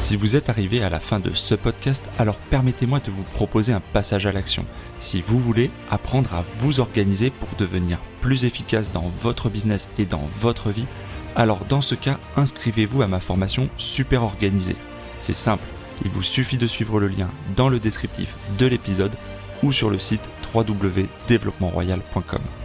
Si vous êtes arrivé à la fin de ce podcast, alors permettez-moi de vous proposer un passage à l'action. Si vous voulez apprendre à vous organiser pour devenir plus efficace dans votre business et dans votre vie, alors dans ce cas, inscrivez-vous à ma formation Super Organisée. C'est simple, il vous suffit de suivre le lien dans le descriptif de l'épisode ou sur le site www.développementroyal.com.